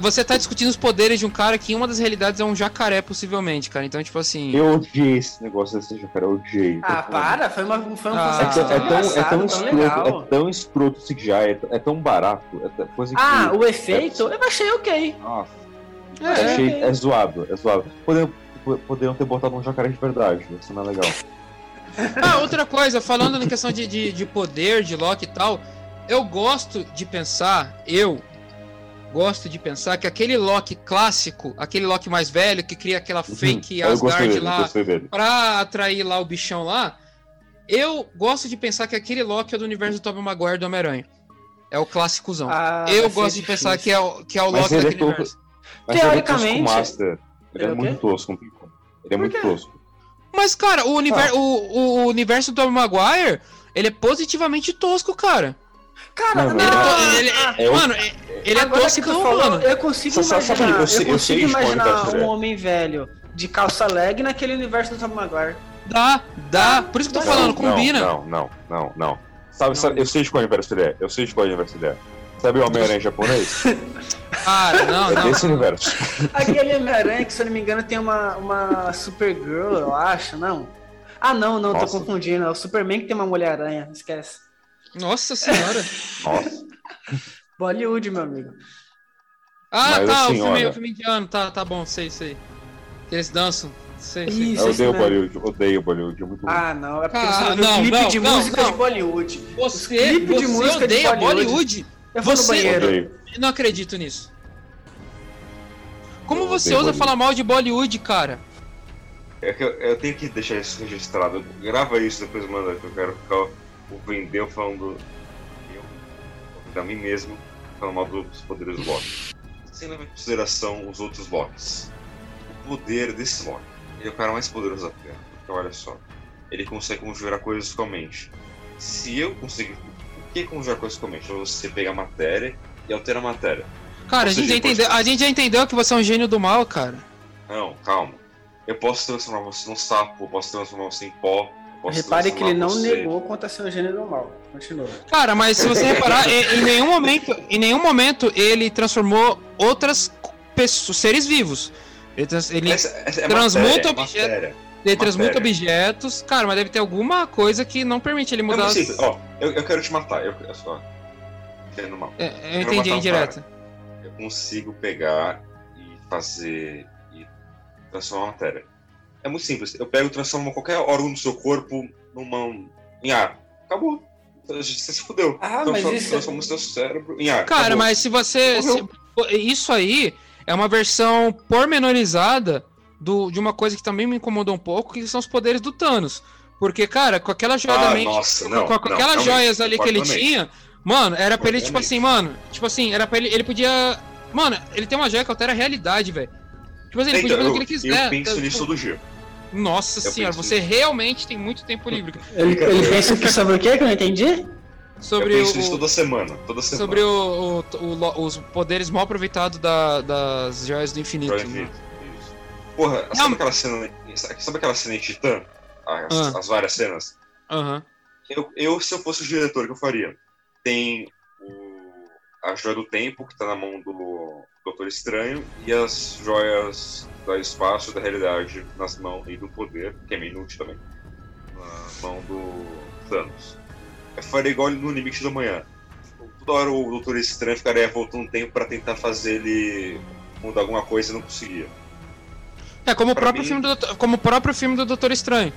você tá discutindo os poderes de um cara que em uma das realidades é um jacaré, possivelmente, cara. Então, tipo assim. Eu odiei esse negócio desse cara, eu odiei. ah, para, foi, uma, foi um Ah, É, conceito tão- é tão, é tão tão escroto, legal. é tão escroto o CGI, é, tão- é tão barato, é coisa que... Ah, o efeito, eu achei ok. Nossa, Eu É, achei achei, ok. é zoado, é zoado. Poderiam, poderiam ter botado um jacaré de verdade, isso não é legal. Ah, outra coisa, falando na questão de, de, de poder, de Loki e tal, eu gosto de pensar, eu gosto de pensar que aquele Loki clássico, aquele Loki mais velho que cria aquela fake Uhum. eu gostei Asgard dele, lá pra atrair lá o bichão lá, eu gosto de pensar que aquele Loki é do universo do Tobey Maguire do Homem-Aranha. É o clássicozão. Ah, eu gosto de pensar que é o, que é o Loki ele é daquele todo- universo. Mas ele é Teoricamente- master, ele é, É muito tosco. Ele é muito quê? tosco. Mas, cara, o, univer, o, o universo do Tobey Maguire, ele é positivamente tosco, cara. Cara, Mano, não, Ele, ele- é mano, ele é mano. eu consigo Só- só- só imaginar, que eu sei- eu eu sei consigo imaginar ele um é. homem velho de calça leg naquele universo do Tom Maguire. Dá, dá. Por isso que eu tô Não, falando, não, combina. Não, não, não, não. Sabe, Não. sabe, eu sei de qual universo ele é, eu sei de qual universo ele é. Sabe o Homem-Aranha japonês? Cara, não, É não. desse universo. Aquele Homem-Aranha que, se eu não me engano, tem uma, uma Supergirl, eu acho, não? Ah, não, não, Nossa. tô confundindo. É o Superman que tem uma Mulher-Aranha, esquece. Nossa senhora. Nossa. Bollywood, meu amigo. Ah, Mas, tá, assim, o filme, olha- o filme indiano, tá, tá bom, sei, sei. Que eles dançam. Sei, sei. Isso, Eu odeio mesmo. Bollywood, odeio Bollywood, é muito ruim. Ah, não, é porque Ah, você não viu não, clipe não, de não, música não. de Bollywood. Você, clipe de você música de odeia Bollywood. Bollywood? Eu vou Você- no banheiro. Odeio. Eu não acredito nisso. Como Eu você ousa Bollywood. falar mal de Bollywood, cara? É que eu, eu tenho que deixar isso registrado. Grava isso, depois manda, que eu quero ficar o vendeu falando eu, da mim mesmo, falando mal dos poderes do Loki. Sem levar em consideração os outros Locks. O poder desse Loki, ele é o cara mais poderoso da Terra. Porque olha só, ele consegue conjurar coisas com a mente. Se eu conseguir. O que conjurar coisas com a mente? Você pegar a matéria e alterar a matéria. Cara, a gente, já entendeu, pode- a gente já entendeu que você é um gênio do mal, cara. Não, calma. Eu posso transformar você num sapo, eu posso transformar você em pó. Eu Posso Repare que ele não você- negou contra seu gênero mal. Continua. Cara, mas se você reparar, em, em nenhum momento, em nenhum momento ele transformou outras pessoas, seres vivos. Ele, trans- ele, Essa- essa é transmuta matéria, é objeto- matéria. ele transmuta objetos. Cara, mas deve ter alguma coisa que não permite ele É mudar. muito as- simples. Ó, eu, eu quero te matar. Eu, eu só. Entendo mal. É, eu Quero entendi matar um indireta. Eu consigo pegar e fazer. e transformar a matéria. É muito simples. Eu pego e transformo qualquer órgão do seu corpo numa. em ar. Acabou. Você se fudeu. Ah, mas Transforma- isso- Transforma o seu cérebro em ar. Cara, Acabou. mas se você. se- isso aí é uma versão pormenorizada do, de uma coisa que também me incomodou um pouco, que são os poderes do Thanos. Porque, cara, com aquela joia Ah, da mente. nossa, com, não, com não, aquelas realmente, joias ali que ele tinha, mano, era pra ele, tipo assim, mano. Tipo assim, era pra ele. Ele podia. Mano, ele tem uma joia que altera a realidade, velho. Tipo assim, ele podia Então, fazer o eu, que ele quiser. eu penso Então, nisso tipo, todo dia. Nossa eu senhora, você realmente tem muito tempo livre. Ele, ele pensa que sobre o que que eu não entendi? Sobre eu penso nisso o. toda semana. Toda semana. Sobre o, o- o os poderes mal aproveitados da- das joias do infinito. Né? Porra, Não. sabe aquela cena. Sabe aquela cena em Titã? As, Ah. as várias cenas? Aham. Eu, eu, se eu fosse o diretor, o que eu faria? Tem o, a joia do tempo, que tá na mão do Doutor Estranho, e as joias do espaço, da realidade, nas mãos, e do poder, que é meio inútil também, na mão do Thanos. Eu faria igual no Limite da Manhã. Toda hora o Doutor Estranho ficaria voltando um tempo pra tentar fazer ele mudar alguma coisa e não conseguia. É, como o, próprio mim- filme do, Doutor- como o próprio filme do Doutor Estranho.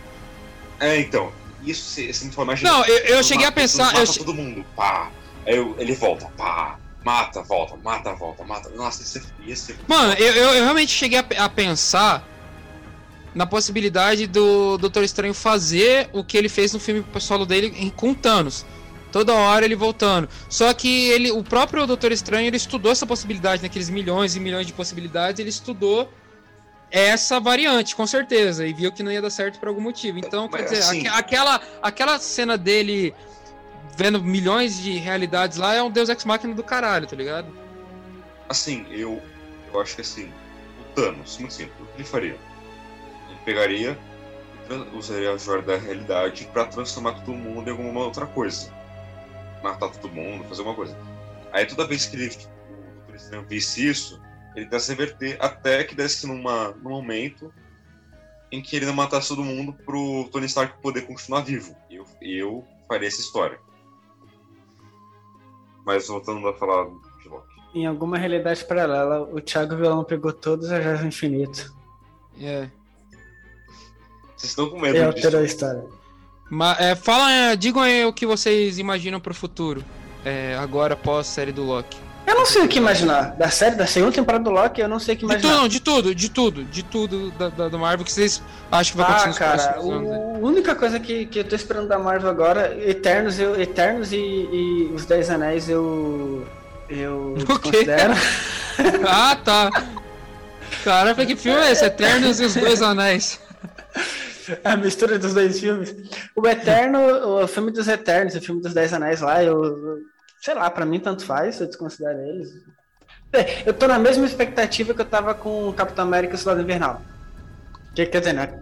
É, então. Isso se, se não for imagina. Não, eu, eu Mata- cheguei a pensar. Eu todo mundo, pá. Aí eu- ele volta, pá. Mata, volta, mata, volta, mata. Nossa, isso é. Isso é Mano, eu, eu, eu realmente cheguei a, a pensar na possibilidade do Doutor Estranho fazer o que ele fez no filme solo dele em- com Thanos. Toda hora ele voltando. Só que ele, o próprio Doutor Estranho, ele estudou essa possibilidade naqueles milhões e milhões de possibilidades, ele estudou essa variante, com certeza, e viu que não ia dar certo por algum motivo. Então, quer Mas, dizer, assim- aque- aquela, aquela cena dele vendo milhões de realidades lá é um Deus Ex Machina do caralho, tá ligado? Assim, eu, eu acho que assim, o Thanos, muito simples, o que ele faria? Ele pegaria usaria a joia da realidade pra transformar todo mundo em alguma outra coisa. Matar todo mundo, fazer alguma coisa. Aí toda vez que ele, o Doutor visse isso, ele tenta se reverter até que desse numa, num momento em que ele não matasse todo mundo pro Tony Stark poder continuar vivo. Eu, eu faria essa história. Mas voltando a falar de Loki. Em alguma realidade paralela, o Thiago Violão pegou todas as joias do infinito. É. Vocês estão com E medo disso? a história. Ma- é, fala, é, digam aí o que vocês imaginam pro futuro. é, agora pós série do Loki. Eu não sei o que imaginar. Da série, da segunda temporada do Loki, eu não sei o que De tudo, imaginar. não, de tudo, de tudo, de tudo da, da, do Marvel que vocês acham que vai acontecer Ah, nos cara, próximos anos. aí. a única coisa que, que eu tô esperando da Marvel agora, Eternos, eu, Eternos e, e os Dez Anéis eu. Eu O quê? considero. Ah, tá. Caraca, que filme é esse? Eternos e os Dois Anéis. A mistura dos dois filmes. O Eterno, o filme dos Eternos, o filme dos Dez Anéis lá, eu. Sei lá, pra mim tanto faz, eu desconsidero eles. É, Eu tô na mesma expectativa que eu tava com o Capitão América e o Soldado Invernal. Que, quer dizer, né?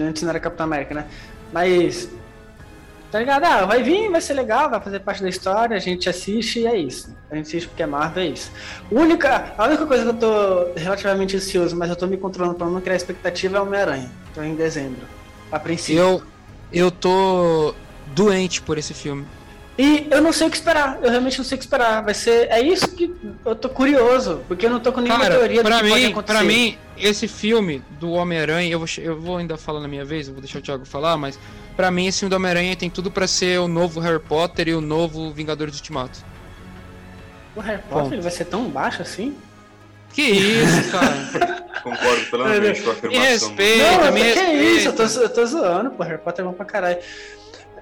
Antes não era Capitão América, né? Mas. Tá ligado? Ah, vai vir, vai ser legal, vai fazer parte da história, a gente assiste e é isso. A gente assiste porque é Marvel, é isso. Única, a única coisa que eu tô relativamente ansioso, mas eu tô me controlando pra não criar expectativa é Homem-Aranha. Tô em dezembro. A princípio. Eu, eu tô doente por esse filme. E eu não sei o que esperar, eu realmente não sei o que esperar. Vai ser. É isso que eu tô curioso, porque eu não tô com nenhuma Cara, teoria do pra que pode mim, acontecer. pra mim, esse filme do Homem-Aranha, eu vou, eu vou ainda falar na minha vez, eu vou deixar o Thiago falar, mas pra mim esse filme do Homem-Aranha tem tudo pra ser o novo Harry Potter e o novo Vingadores Ultimato. O Harry Bom. Potter ele vai ser tão baixo assim? Que isso, cara. Concordo plenamente com a Me afirmação. respeita, não, me que respeita. isso, eu tô, eu tô zoando, pô, Harry Potter é bom pra caralho.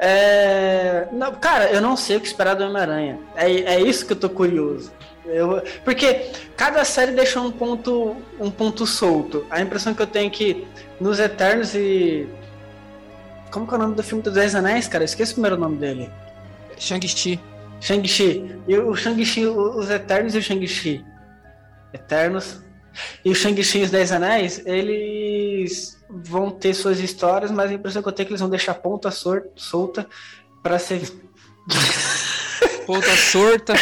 É... Não, cara, eu não sei o que esperar do Homem-Aranha. É, é isso que eu tô curioso. Eu, porque cada série deixa um ponto, um ponto solto. A impressão que eu tenho é que nos Eternos e. Como que é o nome do filme dos Dez Anéis, cara? Eu esqueci o primeiro nome dele. Shang-Chi. Shang-Chi. E o Shang-Chi, os Eternos e o Shang-Chi. Eternos. E o Shang-Chi e os Dez Anéis, eles vão ter suas histórias, mas a impressão que eu tenho é que eles vão deixar ponta solta pra ser. Ponta sorta.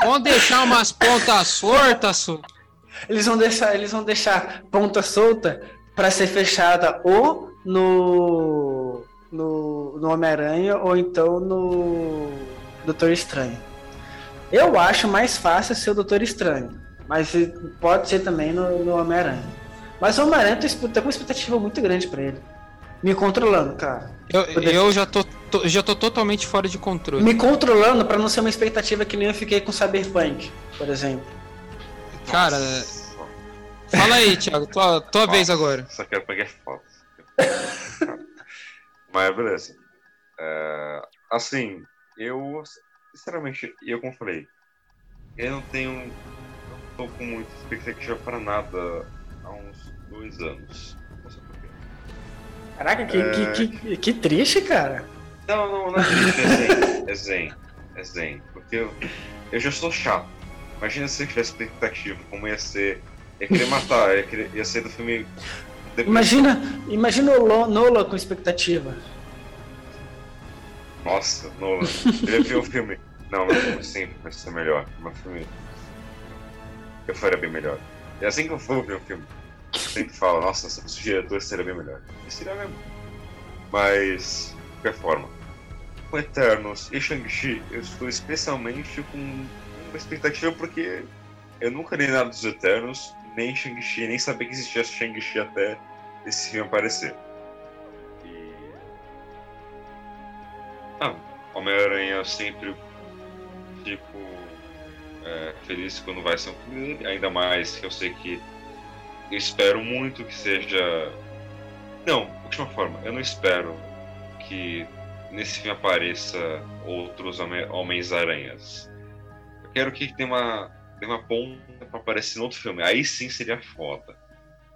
Vamos deixar umas pontas sortas, su. Eles vão deixar, eles vão deixar ponta solta pra ser fechada ou no no, no Homem-Aranha ou então no Doutor Estranho. Eu acho mais fácil ser o Doutor Estranho, mas pode ser também no, no Homem-Aranha. Mas o Homem-Aranha com uma expectativa muito grande pra ele. Me controlando, cara. Eu, eu já tô, tô- já tô totalmente fora de controle. Me controlando pra não ser uma expectativa que nem eu fiquei com Cyberpunk, por exemplo. Cara, fala aí, Thiago, tua, tua Nossa, vez agora. Só quero pegar foto. Mas beleza. É, assim, eu, sinceramente, eu como falei, eu não tenho. Não tô com muita expectativa para nada dois anos. Caraca, que, É. que, que, que triste, cara. Não, não, não é triste, é zen. É zen. É zen. Porque eu, eu já sou chato. Imagina se eu tivesse expectativa, como ia ser. Ia querer matar, ia, querer, ia ser do filme. Imagina, imagina o Nola com expectativa. Nossa, Nolan. Ele viu o filme. Não, meu filme sempre vai ser melhor. Meu filme. Eu faria bem melhor. E assim que eu for ver o filme, sempre falo, nossa, se o diretor seria bem melhor. E seria mesmo. Mas, de qualquer forma. com Eternos e Shang-Chi, eu estou especialmente com uma expectativa porque eu nunca li nada dos Eternos, nem Shang-Chi, nem sabia que existia Shang-Chi até esse filme aparecer. E... Ah, Homem-Aranha sempre, tipo, é, feliz quando vai ser um filme ainda mais que eu sei que eu espero muito que seja. Não, de última forma, eu não espero que nesse filme apareça outros Homens-Aranhas. Eu quero que tenha uma, tenha uma ponta pra aparecer no outro filme. Aí sim seria foda.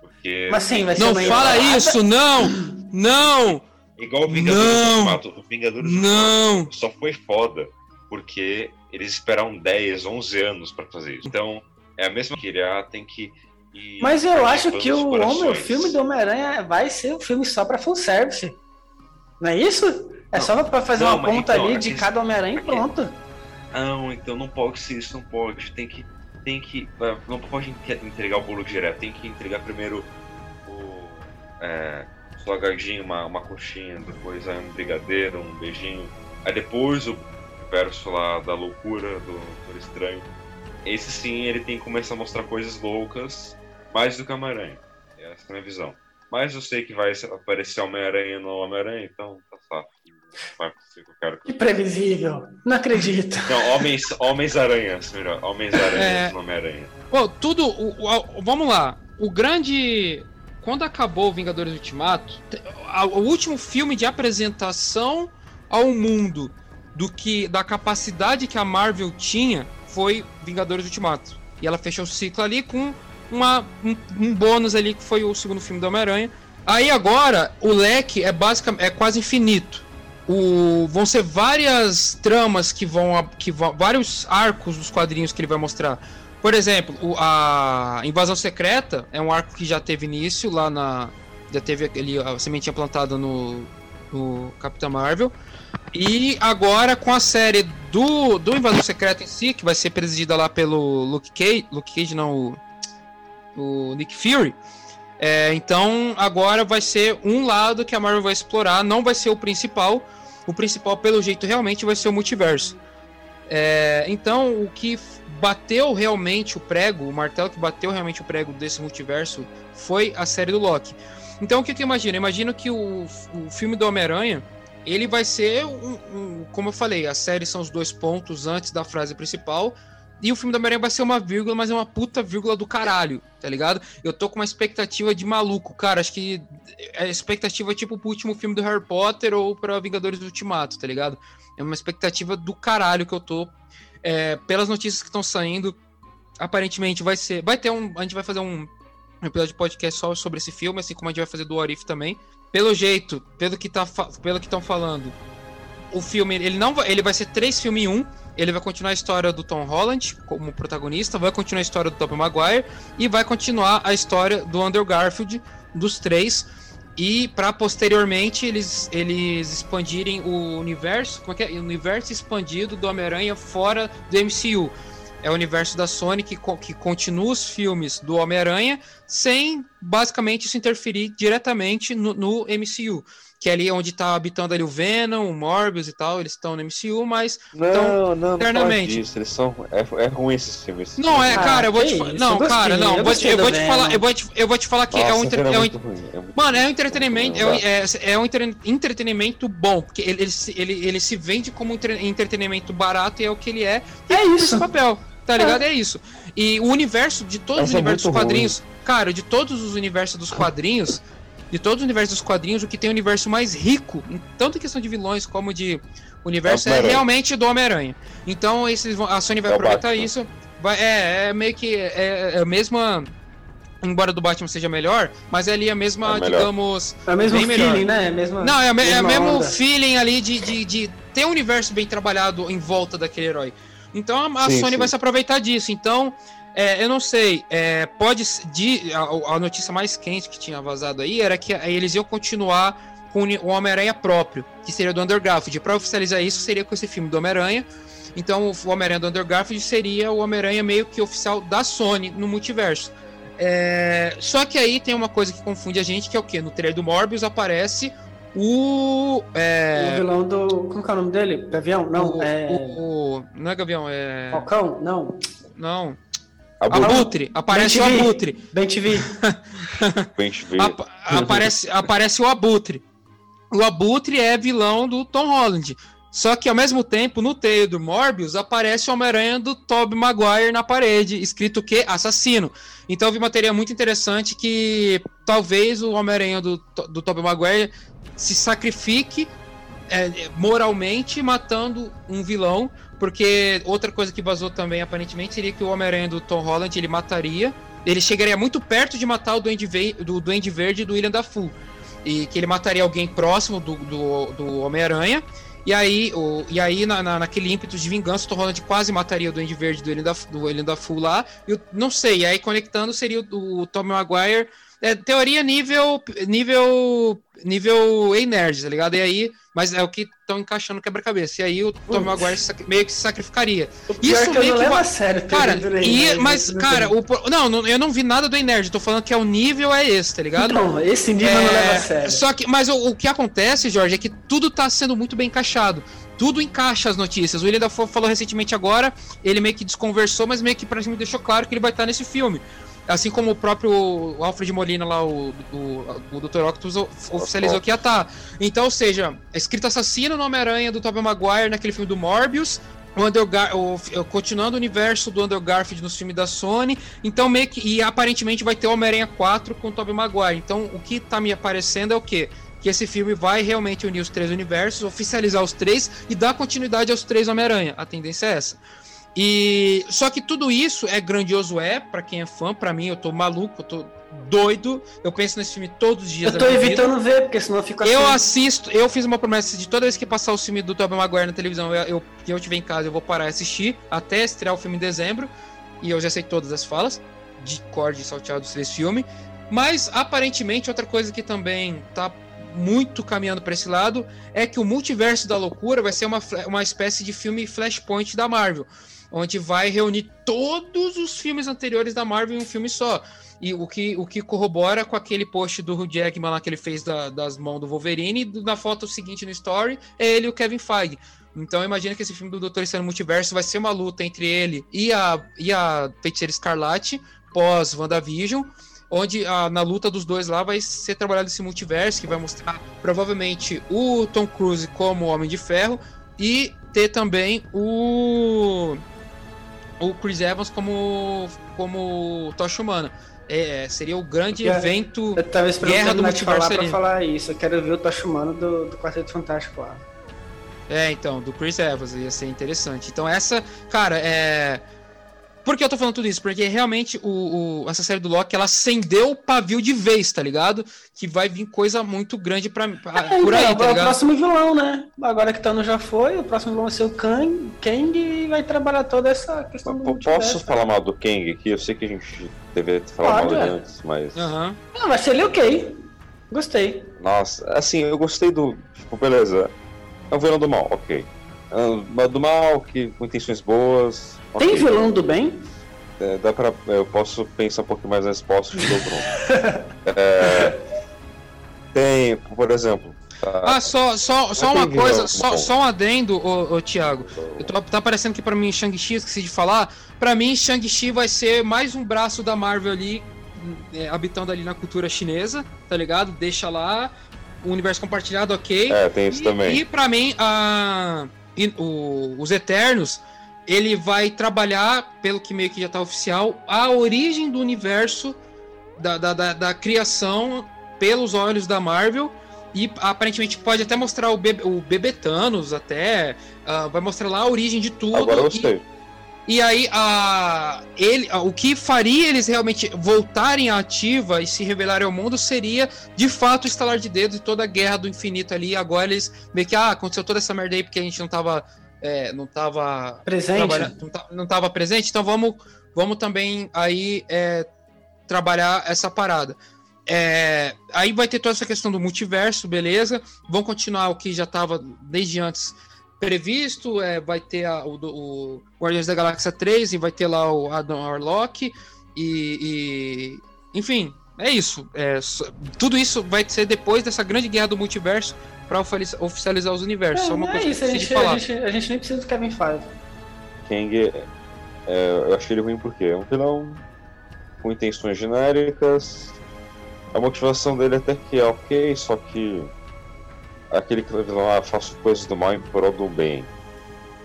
Porque. Mas sim, vai ser Não fala enrolada. isso, não! Não! Igual o Vingadores Não! Ultimato. O Vingadores Não! Ultimato só foi foda porque eles esperaram 10, 11 anos pra fazer isso. Então, é a mesma que ele ah, tem que. Mas eu acho que o, homem, o filme do Homem-Aranha vai ser um filme só pra fanservice. Não é isso? É Não. só pra fazer Não, uma mas ponta então, ali é de cada Homem-Aranha e é pronto. Não, então não pode ser isso, não pode. Tem que. Tem que. ah, Não pode en- entregar o bolo direto, tem que entregar primeiro o. É, salgadinho, uma, uma coxinha, depois aí um brigadeiro, um beijinho. Aí depois o verso lá da loucura, do, do estranho. Esse sim ele tem que começar a mostrar coisas loucas, mais do que Homem-Aranha. Essa é a minha visão. Mas eu sei que vai aparecer Homem-Aranha no Homem-Aranha, então tá safo. Vai acontecer o que eu quero que previsível. Não acredito. não, Homens, Homens-Aranhas, melhor. Homens-Aranhas É. no Homem-Aranha. Pô, tudo. o- o- vamos lá. O grande. Quando acabou o Vingadores Ultimato, o último filme de apresentação ao mundo do que da capacidade que a Marvel tinha foi Vingadores Ultimato. E ela fechou o ciclo ali com uma, um, um bônus ali que foi o segundo filme do Homem-Aranha. Aí agora o leque é basicamente é quase infinito. O, vão ser várias tramas que vão que vão vários arcos dos quadrinhos que ele vai mostrar. Por exemplo, o- a Invasão Secreta é um arco que já teve início lá na. Já teve ali a sementinha plantada no, no Capitão Marvel. E agora com a série do, do Invasão Secreta em si, que vai ser presidida lá pelo Luke Cage. Luke Cage não, o, o Nick Fury. É, então agora vai ser um lado que a Marvel vai explorar, não vai ser o principal. O principal, pelo jeito, realmente vai ser o multiverso. É, então, o que bateu realmente o prego, o martelo que bateu realmente o prego desse multiverso foi a série do Loki. Então, o que, que eu imagino? Eu imagino que o, o filme do Homem-Aranha ele vai ser um, um- Como eu falei, a série são os dois pontos antes da frase principal. E o filme do Homem-Aranha vai ser uma vírgula, mas é uma puta vírgula do caralho, tá ligado? Eu tô com uma expectativa de maluco, cara. Acho que a expectativa é tipo pro último filme do Harry Potter ou pra Vingadores do Ultimato, tá ligado? É uma expectativa do caralho que eu tô. É, pelas notícias que estão saindo, aparentemente vai ser. Vai ter um. A gente vai fazer um episódio de podcast só sobre esse filme, assim como a gente vai fazer do Orif também. Pelo jeito, pelo que tá, pelo que estão falando, o filme ele não vai, ele vai ser três filmes em um. Ele vai continuar a história do Tom Holland como protagonista, vai continuar a história do Tobey Maguire e vai continuar a história do Andrew Garfield dos três. E para posteriormente eles, eles expandirem o universo, como é que é? O universo expandido do Homem-Aranha fora do MCU. É o universo da Sony que, que continua os filmes do Homem-Aranha sem basicamente isso interferir diretamente no, no MCU. Que é ali onde tá habitando ali o Venom, o Morbius e tal, eles estão no MCU, mas Não, não, não internamente. disso. Eles são. É, é ruim esses filmes. Não, é, Ah, cara, eu vou que te falar. Não, cara, não. eu vou te, gostei eu do vou te falar, Venom. eu vou te, eu vou te falar que é um, Nossa, entre- aquele é um ruim, é muito Mano, é um ruim. entretenimento, é, um- é, é um entre- entretenimento bom, porque ele, ele, se- ele, ele se vende como entre- entretenimento barato e é o que ele é, e É isso. esse papel, tá ligado? É. isso. E o universo, de todos os Essa é universos dos muito quadrinhos, cara, de todos os universos dos quadrinhos, de todos os universos dos quadrinhos, o que tem o universo mais rico, em- tanto em questão de vilões como de universo, é realmente do Homem-Aranha. Então esses a Sony vai É o aproveitar Batman. isso. Vai, é, é meio que é, é a mesma. Embora do Batman seja melhor, mas é ali a mesma, É digamos. É o mesmo Bem melhor. feeling, né? É a mesma, Não, é, o me- é o mesma mesmo onda. feeling ali de, de, de ter um universo bem trabalhado em volta daquele herói. Então a, a Sim, Sony sim. vai se aproveitar disso. Então, é, eu não sei, é, pode. De, a, a notícia mais quente que tinha vazado aí era que eles iam continuar com o Homem-Aranha próprio, que seria do Garfield. Pra oficializar isso, seria com esse filme do Homem-Aranha. Então, o Homem-Aranha do Garfield seria o Homem-Aranha meio que oficial da Sony no multiverso. É, Só que aí tem uma coisa que confunde a gente, que é o quê? No trailer do Morbius aparece o. É... O vilão do. Como que é o nome dele? Gavião? Não, o, é. O, o, não é Gavião, é. Falcão? Não. Não. Abutre. Abutre. Aparece o Abutre. Bem TV. Bem te ver. Ap- aparece, aparece o Abutre. O Abutre é vilão do Tom Holland. Só que ao mesmo tempo, no teio do Morbius, aparece o Homem-Aranha do Tobey Maguire na parede, escrito que assassino. Então eu vi uma teoria muito interessante que talvez o Homem-Aranha do, do Tobey Maguire se sacrifique é, moralmente matando um vilão, porque outra coisa que vazou também aparentemente seria que o Homem-Aranha do Tom Holland ele mataria, ele chegaria muito perto de matar o Duende, Ve do Duende Verde do William Dafoe, e que ele mataria alguém próximo do, do, do Homem-Aranha, e aí, o, e aí na, na- naquele ímpeto de vingança, o Tom Holland quase mataria o Duende Verde do William Daf- do William Dafoe lá, e eu não sei, e aí conectando seria o, o Tom Maguire, é, teoria nível, nível, nível Ei Nerd, tá ligado? E aí, mas é o que estão encaixando no quebra-cabeça, e aí o Tom. Maguire meio que se sacrificaria. Isso é que eu meio não que levo va- a sério. Cara, e, né? mas, Não cara, o, não, não, eu não vi nada do Ei Nerd, tô falando que é o nível é esse, tá ligado? Então, esse nível eu não leva a É, sério. Só que, mas o, o que acontece, Jorge, é que tudo tá sendo muito bem encaixado. Tudo encaixa as notícias. O William Dafoe falou recentemente agora, ele meio que desconversou, mas meio que pra mim deixou claro que ele vai estar nesse filme. Assim como o próprio Alfred Molina lá, o, o, o Dr. Octopus, oficializou que ia estar. Então, ou seja, escrito assassino no Homem-Aranha do Tobey Maguire naquele filme do Morbius, o Andrew Gar o, o- continuando o universo do Andrew Garfield nos filmes da Sony, então meio que, e aparentemente vai ter o Homem-Aranha 4 com o Tobey Maguire. Então o que tá me aparecendo é o quê? Que esse filme vai realmente unir os três universos, oficializar os três e dar continuidade aos três Homem-Aranha. A tendência é essa. E só que tudo isso é grandioso é pra quem é fã, pra mim eu tô maluco, eu tô doido. Eu penso nesse filme todos os dias Eu tô minha vida. evitando ver, porque senão eu fico assim. Eu assisto, eu fiz uma promessa de toda vez que passar o filme do Tobey Maguire na televisão, eu, eu, que eu tiver em casa, eu vou parar e assistir até estrear o filme em dezembro. E eu já sei todas as falas, de cor de salteado dos três filmes. Mas aparentemente outra coisa que também tá muito caminhando para esse lado é que o multiverso da loucura vai ser uma, uma espécie de filme Flashpoint da Marvel, onde vai reunir todos os filmes anteriores da Marvel em um filme só. E o que, o que corrobora com aquele post do Jackman lá que ele fez da- das mãos do Wolverine, e na foto seguinte no story, é ele e o Kevin Feige. Então imagina que esse filme do Doutor Estranho Multiverso vai ser uma luta entre ele e a, e a Feiticeira Escarlate, pós WandaVision, onde a- na luta dos dois lá vai ser trabalhado esse multiverso, que vai mostrar provavelmente o Tom Cruise como Homem de Ferro e ter também o o Chris Evans como como Tocha Humana. É, seria o grande evento Eu tava Guerra do falar multiverso ali. falar isso. Eu quero ver o Tocha Humano do, do Quarteto Fantástico lá. É, então, do Chris Evans, ia ser interessante. Então, essa, cara, é. Por que eu tô falando tudo isso? Porque realmente o, o- essa série do Loki, ela acendeu o pavio de vez, tá ligado? Que vai vir coisa muito grande pra, pra- É, por aí, então, tá é o ligado? próximo vilão, né? Agora que Thanos já foi, o próximo vilão vai ser o Kang, Kang e vai trabalhar toda essa questão do P- multiverso. Posso falar mal do Kang aqui? Eu sei que a gente deveria falado Pode, mal dele é. antes, mas. Aham. Ah, mas ele ok. Gostei. Nossa, assim, eu gostei do. Tipo, beleza. É um vilão do mal, ok. É um- mas do mal, que com intenções boas. Tem vilão do bem? É, dá pra, eu posso pensar um pouquinho mais na resposta de dobro. é, tem, por exemplo. Ah, só, só, só uma coisa, só, só um adendo, ô, ô Thiago. Eu tô, tá parecendo que pra mim Shang-Chi, esqueci de falar. Pra mim, Shang-Chi vai ser mais um braço da Marvel ali, é, habitando ali na cultura chinesa, tá ligado? Deixa lá, o universo compartilhado, ok. É, tem isso E, também. e pra mim, a, e o- os Eternos, ele vai trabalhar, pelo que meio que já tá oficial, a origem do universo, da, da, da, da criação pelos olhos da Marvel. E aparentemente pode até mostrar o, bebê, o bebê Thanos, até. ah, vai mostrar lá a origem de tudo. Agora eu e- gostei. e aí, a, ele, a- o que faria eles realmente voltarem à ativa e se revelarem ao mundo seria, de fato, o estalar de dedos e toda a guerra do infinito ali. Agora eles meio que, ah, aconteceu toda essa merda aí porque a gente não tava. É, não tava. Presente? não, ta- não tava presente, então vamos, vamos também aí é, trabalhar essa parada. É, aí vai ter toda essa questão do multiverso, beleza? Vão continuar o que já estava desde antes previsto. é, vai ter a- o, o Guardiões da Galáxia 3 e vai ter lá o Adam Warlock. E, e- enfim, é isso. É, tudo isso vai ser depois dessa grande guerra do multiverso para oficializar os universos. É, Só uma é coisa isso, a que eu gente, a, gente, a gente nem precisa do Kevin Feige. Kang, é, eu achei ele ruim porque é um vilão com intenções genéricas. A motivação dele até que é ok, só que aquele que vilão, ah, faço coisas do mal em prol do bem.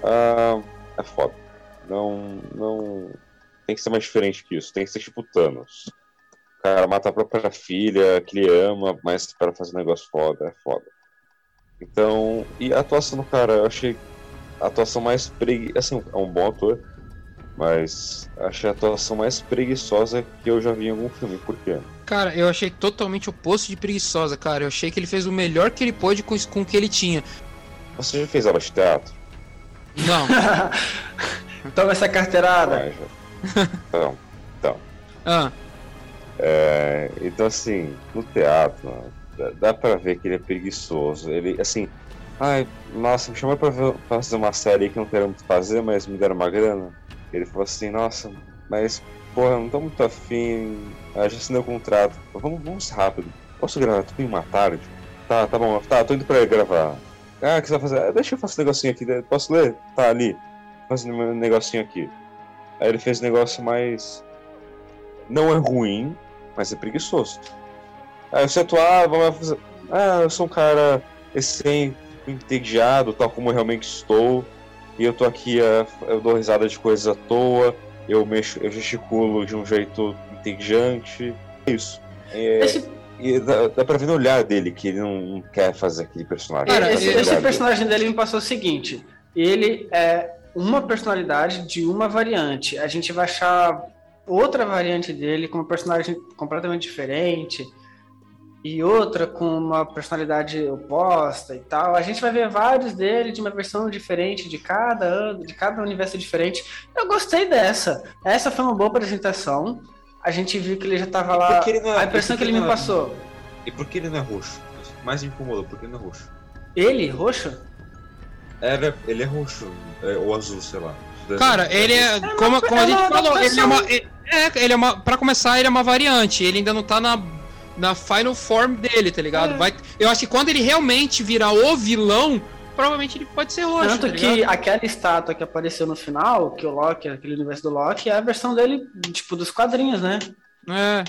Ah, é foda. Não, não. Tem que ser mais diferente que isso. Tem que ser tipo Thanos. Cara mata a própria filha, que ele ama, mas para fazer um negócio foda, é foda. Então, e a atuação do cara, eu achei a atuação mais preguiçosa. Assim, é um bom ator, mas achei a atuação mais preguiçosa que eu já vi em algum filme. Por quê? Cara, eu achei totalmente oposto de preguiçosa, cara. Eu achei que ele fez o melhor que ele pôde com, com o que ele tinha. Você já fez aula de teatro? Não. Toma essa carteirada. Ah. Então, então. ah, É, então, assim, no teatro, dá, dá pra ver que ele é preguiçoso. Ele, assim, ai, nossa, me chamou pra, ver- pra fazer uma série que não quero muito fazer, mas me deram uma grana. Ele falou assim, nossa, mas, porra, não tô muito afim, ah, já assinei o contrato. Vamos, vamos rápido. Posso gravar tudo em uma tarde? Tá, tá bom, tá, tô indo pra gravar. Ah, o que você vai fazer? Ah, deixa eu fazer um negocinho aqui, né? posso ler? Tá, ali. Fazendo um negocinho aqui. Aí ele fez um negócio mais. Não é ruim, mas é preguiçoso. Aí você atuar, vai fazer. Ah, eu sou um cara entediado, tal como eu realmente estou. E eu tô aqui, ah, eu dou risada de coisas à toa, eu mexo, eu gesticulo de um jeito entediante. É isso. É, Esse, e dá, dá pra ver no olhar dele que ele não, quer fazer aquele personagem. Cara, esse, esse personagem dele me passou o seguinte: ele é uma personalidade de uma variante. A gente vai achar outra variante dele com uma personagem completamente diferente e outra com uma personalidade oposta e tal. A gente vai ver vários dele de uma versão diferente de cada ano, de cada universo diferente. Eu gostei dessa. Essa foi uma boa apresentação. A gente viu que ele já estava lá. ele é- a impressão que ele que me é- passou. E por que ele não é roxo? Mais me incomodou, por que ele não é roxo? Ele, roxo? Ele é, ele é roxo, é, ou azul, sei lá. cara, ele é. Como, como a é gente falou, ele é uma. adaptação. É, ele é uma. Pra começar, ele é uma variante. Ele ainda não tá na. Na final form dele, tá ligado? É. Vai, eu acho que quando ele realmente virar o vilão, provavelmente ele pode ser roxo. Tanto tá que aquela estátua que apareceu no final, que o Loki, aquele universo do Loki, é a versão dele, tipo, dos quadrinhos, né? É.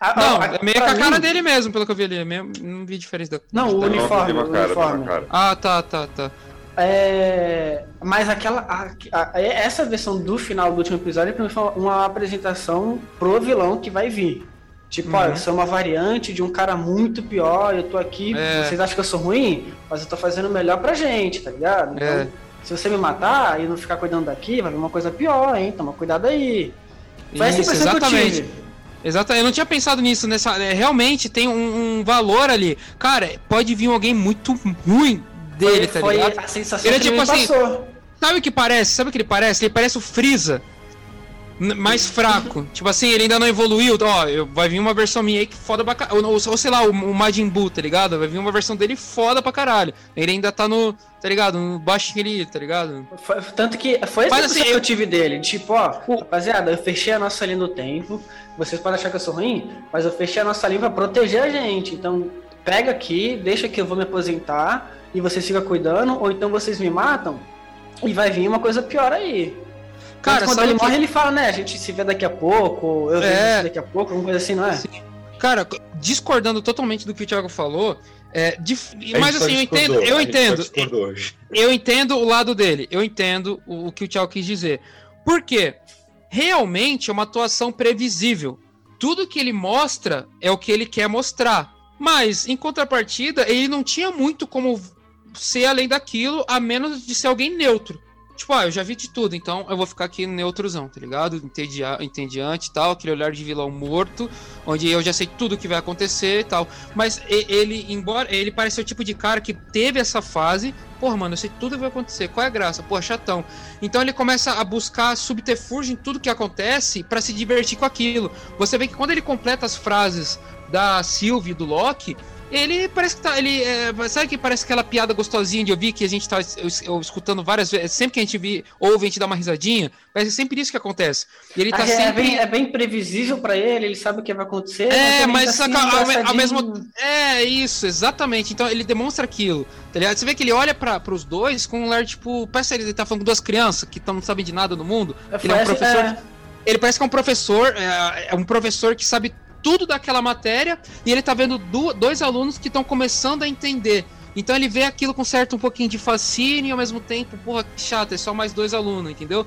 A- Não, a- é meio com a cara mim- dele mesmo, pelo que eu vi ali. é meio- Não vi diferença da. Não, o Não, uniforme, uma o cara, uniforme. cara. Ah, tá, tá, tá. É... Mas aquela. a- a- essa versão do final do último episódio mim foi uma apresentação pro vilão que vai vir. Tipo, ó, Uhum. eu sou uma variante de um cara muito pior, eu tô aqui, É. vocês acham que eu sou ruim? Mas eu tô fazendo o melhor pra gente, tá ligado? Então, É. se você me matar e não ficar cuidando daqui, vai vir uma coisa pior, hein? Toma cuidado aí. Foi essa Isso, impressão que eu exatamente. tive. Exato, eu não tinha pensado nisso. Nessa, é, realmente tem um, um valor ali. Cara, pode vir alguém muito ruim dele, tá foi ligado? a sensação Ele é tipo assim, passou. Sabe o que parece? Sabe o que ele parece? Ele parece o Freeza. Mais fraco. tipo assim, ele ainda não evoluiu. Ó, eu- vai vir uma versão minha aí que foda pra caralho. Ou, ou sei lá, o, o Majin Buu, tá ligado? Vai vir uma versão dele foda pra caralho. Ele ainda tá no. Tá ligado? No baixinho ali, tá ligado? Foi- tanto que foi essa assim, que eu- eu tive dele. Tipo, ó, rapaziada, eu fechei a nossa linha do tempo. Vocês podem achar que eu sou ruim, mas eu fechei a nossa linha pra proteger a gente. Então, pega aqui, deixa que eu vou me aposentar e vocês ficam cuidando, ou então vocês me matam e vai vir uma coisa pior aí. Cara, Tanto quando ele que- morre, ele fala, né? A gente se vê daqui a pouco, eu vejo É. você daqui a pouco, alguma coisa assim, não é? Cara, discordando totalmente do que o Thiago falou. É, dif- mas assim, eu entendo, eu entendo. eu entendo o lado dele, eu entendo o, o que o Thiago quis dizer. Por quê? Realmente é uma atuação previsível. Tudo que ele mostra é o que ele quer mostrar. Mas, em contrapartida, ele não tinha muito como ser além daquilo, a menos de ser alguém neutro. Tipo, ah, eu já vi de tudo, então eu vou ficar aqui neutrozão, tá ligado? Entedia, entediante e tal, aquele olhar de vilão morto, onde eu já sei tudo o que vai acontecer e tal. Mas ele, embora ele pareça o tipo de cara que teve essa fase, porra, mano, eu sei tudo que vai acontecer, qual é a graça? Porra, chatão. Então ele começa a buscar subterfúgio em tudo que acontece pra se divertir com aquilo. Você vê que quando ele completa as frases da Sylvie e do Loki, ele parece que tá. Ele, é, sabe que parece aquela piada gostosinha de ouvir que a gente tá eu, escutando várias vezes. Sempre que a gente vi, ouve, a gente dá uma risadinha. Parece sempre isso que acontece. Ele tá é, sempre... é, bem, é bem previsível para ele, ele sabe o que vai acontecer. É, mas, mas tá assim, ao, ao, mesmo. É, isso, exatamente. Então ele demonstra aquilo. Tá ligado? Você vê que ele olha para os dois com um lar, tipo, parece que ele tá falando com duas crianças que tão, não sabem de nada no mundo. Ele é um professor. É... Ele parece que é um professor, é, é um professor que sabe tudo daquela matéria e ele tá vendo do, dois alunos que estão começando a entender. Então ele vê aquilo com certo um pouquinho de fascínio e ao mesmo tempo, porra, que chato, é só mais dois alunos, entendeu?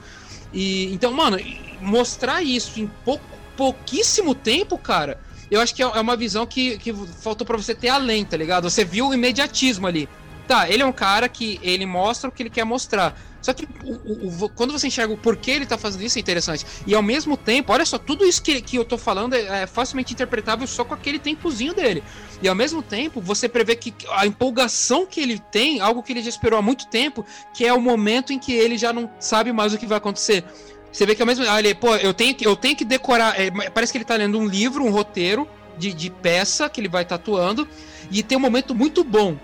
E então, mano, mostrar isso em pouco, pouquíssimo tempo, cara, eu acho que é, é uma visão que, que faltou para você ter além, tá ligado? Você viu o imediatismo ali. Tá, ele é um cara que ele mostra o que ele quer mostrar. Só que o, o, quando você enxerga o porquê ele tá fazendo isso é interessante. E ao mesmo tempo, olha só, tudo isso que, que eu tô falando é, é facilmente interpretável só com aquele tempozinho dele. E ao mesmo tempo, você prevê que a empolgação que ele tem, algo que ele já esperou há muito tempo, que é o momento em que ele já não sabe mais o que vai acontecer. Você vê que ao mesmo ah, ele, pô, eu tenho que, eu tenho que decorar. É, parece que ele tá lendo um livro, um roteiro de, de peça que ele vai tatuando. E tem um momento muito bom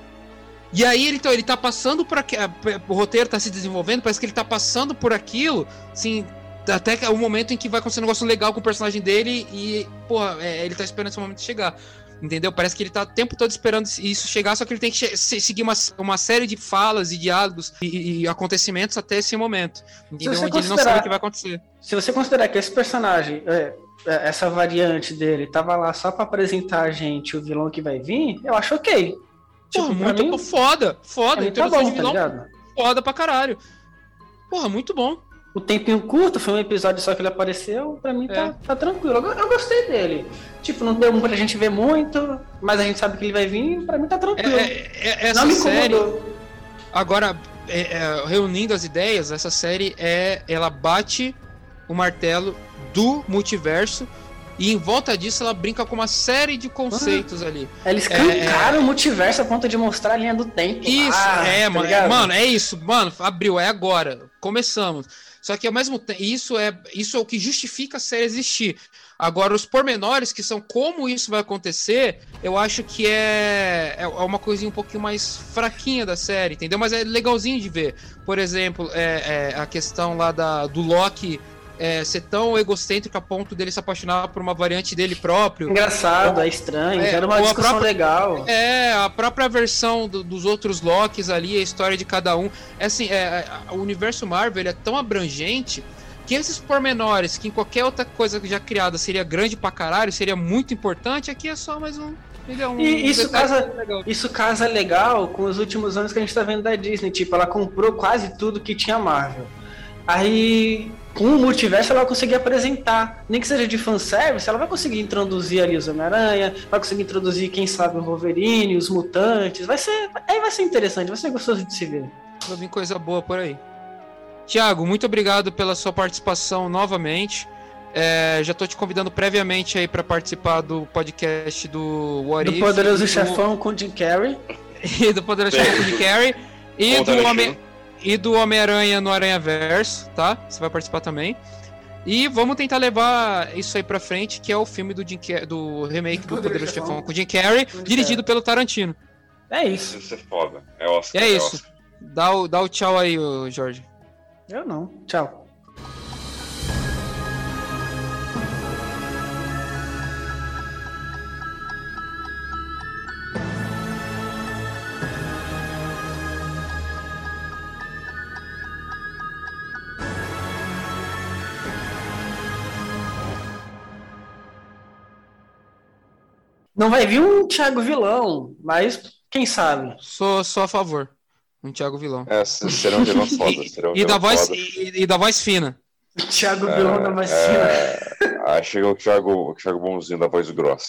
e aí ele, então, ele tá passando por aquilo. O roteiro tá se desenvolvendo, parece que ele tá passando por aquilo, assim, até o momento em que vai acontecer um negócio legal com o personagem dele e, porra, é, ele tá esperando esse momento chegar. Entendeu? Parece que ele tá o tempo todo esperando isso chegar, só que ele tem que seguir uma, uma série de falas e diálogos e, e acontecimentos até esse momento. Entendeu? Onde ele não sabe o que vai acontecer. Se você considerar que esse personagem, é, é essa variante dele, tava lá só para apresentar a gente o vilão que vai vir, eu acho ok. Tipo, Porra, muito mim, foda, foda. Tá bom, vilão, tá foda pra caralho. Porra, muito bom. O tempinho curto, foi um episódio só que ele apareceu, pra mim tá, é. tá tranquilo. Eu, eu, gostei dele. Tipo, não deu pra gente ver muito, mas a gente sabe que ele vai vir, pra mim tá tranquilo. É, é, é essa não me série, Agora, é, é, reunindo as ideias, essa série é. Ela bate o martelo do multiverso e em volta disso ela brinca com uma série de conceitos ah, ali. Eles cancaram é, o multiverso a ponto de mostrar a linha do tempo. Isso, ah, é, tá mano, é, mano, é isso, mano, abriu, é agora. Começamos. Só que ao mesmo tempo, isso é, isso é o que justifica a série existir. Agora, os pormenores, que são como isso vai acontecer, eu acho que é, é, é uma coisinha um pouquinho mais fraquinha da série, entendeu? Mas é legalzinho de ver. Por exemplo, é, é a questão lá da, do Loki é, ser tão egocêntrico a ponto dele se apaixonar por uma variante dele próprio. Engraçado, ou, é estranho, é, era uma discussão própria, legal. É, a própria versão do, dos outros Locks ali, a história de cada um. É assim, é, é o universo Marvel é tão abrangente que esses pormenores, que em qualquer outra coisa já criada seria grande pra caralho, seria muito importante, aqui é só mais um. É um e isso casa, isso casa legal com os últimos anos que a gente tá vendo da Disney. Tipo, ela comprou quase tudo que tinha Marvel. Aí com o multiverso ela vai conseguir apresentar, nem que seja de fanservice, ela vai conseguir introduzir ali os Homem-Aranha, vai conseguir introduzir, quem sabe, o Wolverine, os mutantes. Vai ser. Aí vai ser interessante, vai ser gostoso de se ver. Vai vir coisa boa por aí. Tiago, muito obrigado pela sua participação novamente. É, já estou te convidando previamente aí para participar do podcast do What Do If, Poderoso do... Chefão com Jim Carrey. e do Poderoso Chefão com Jim Carrey. E do Homem e do Homem-Aranha no Aranha Verso, tá? Você vai participar também. E vamos tentar levar isso aí pra frente, que é o filme do, Jim do remake do Poder Chefão com o Jim Carrey, dirigido pelo Tarantino. É isso. Isso é foda. É Oscar. É, é isso. Oscar. Dá, o, dá o tchau aí, Jorge. Eu não. Tchau. Não vai vir um Thiago Vilão, mas quem sabe? Sou, sou a favor. Um Thiago Vilão. É, será um vilão foda. Será um e, da voz, e, e, da voz fina. Thiago é, Vilão da voz é, fina. Ah, chega o Thiago, o Thiago Bonzinho da voz grossa.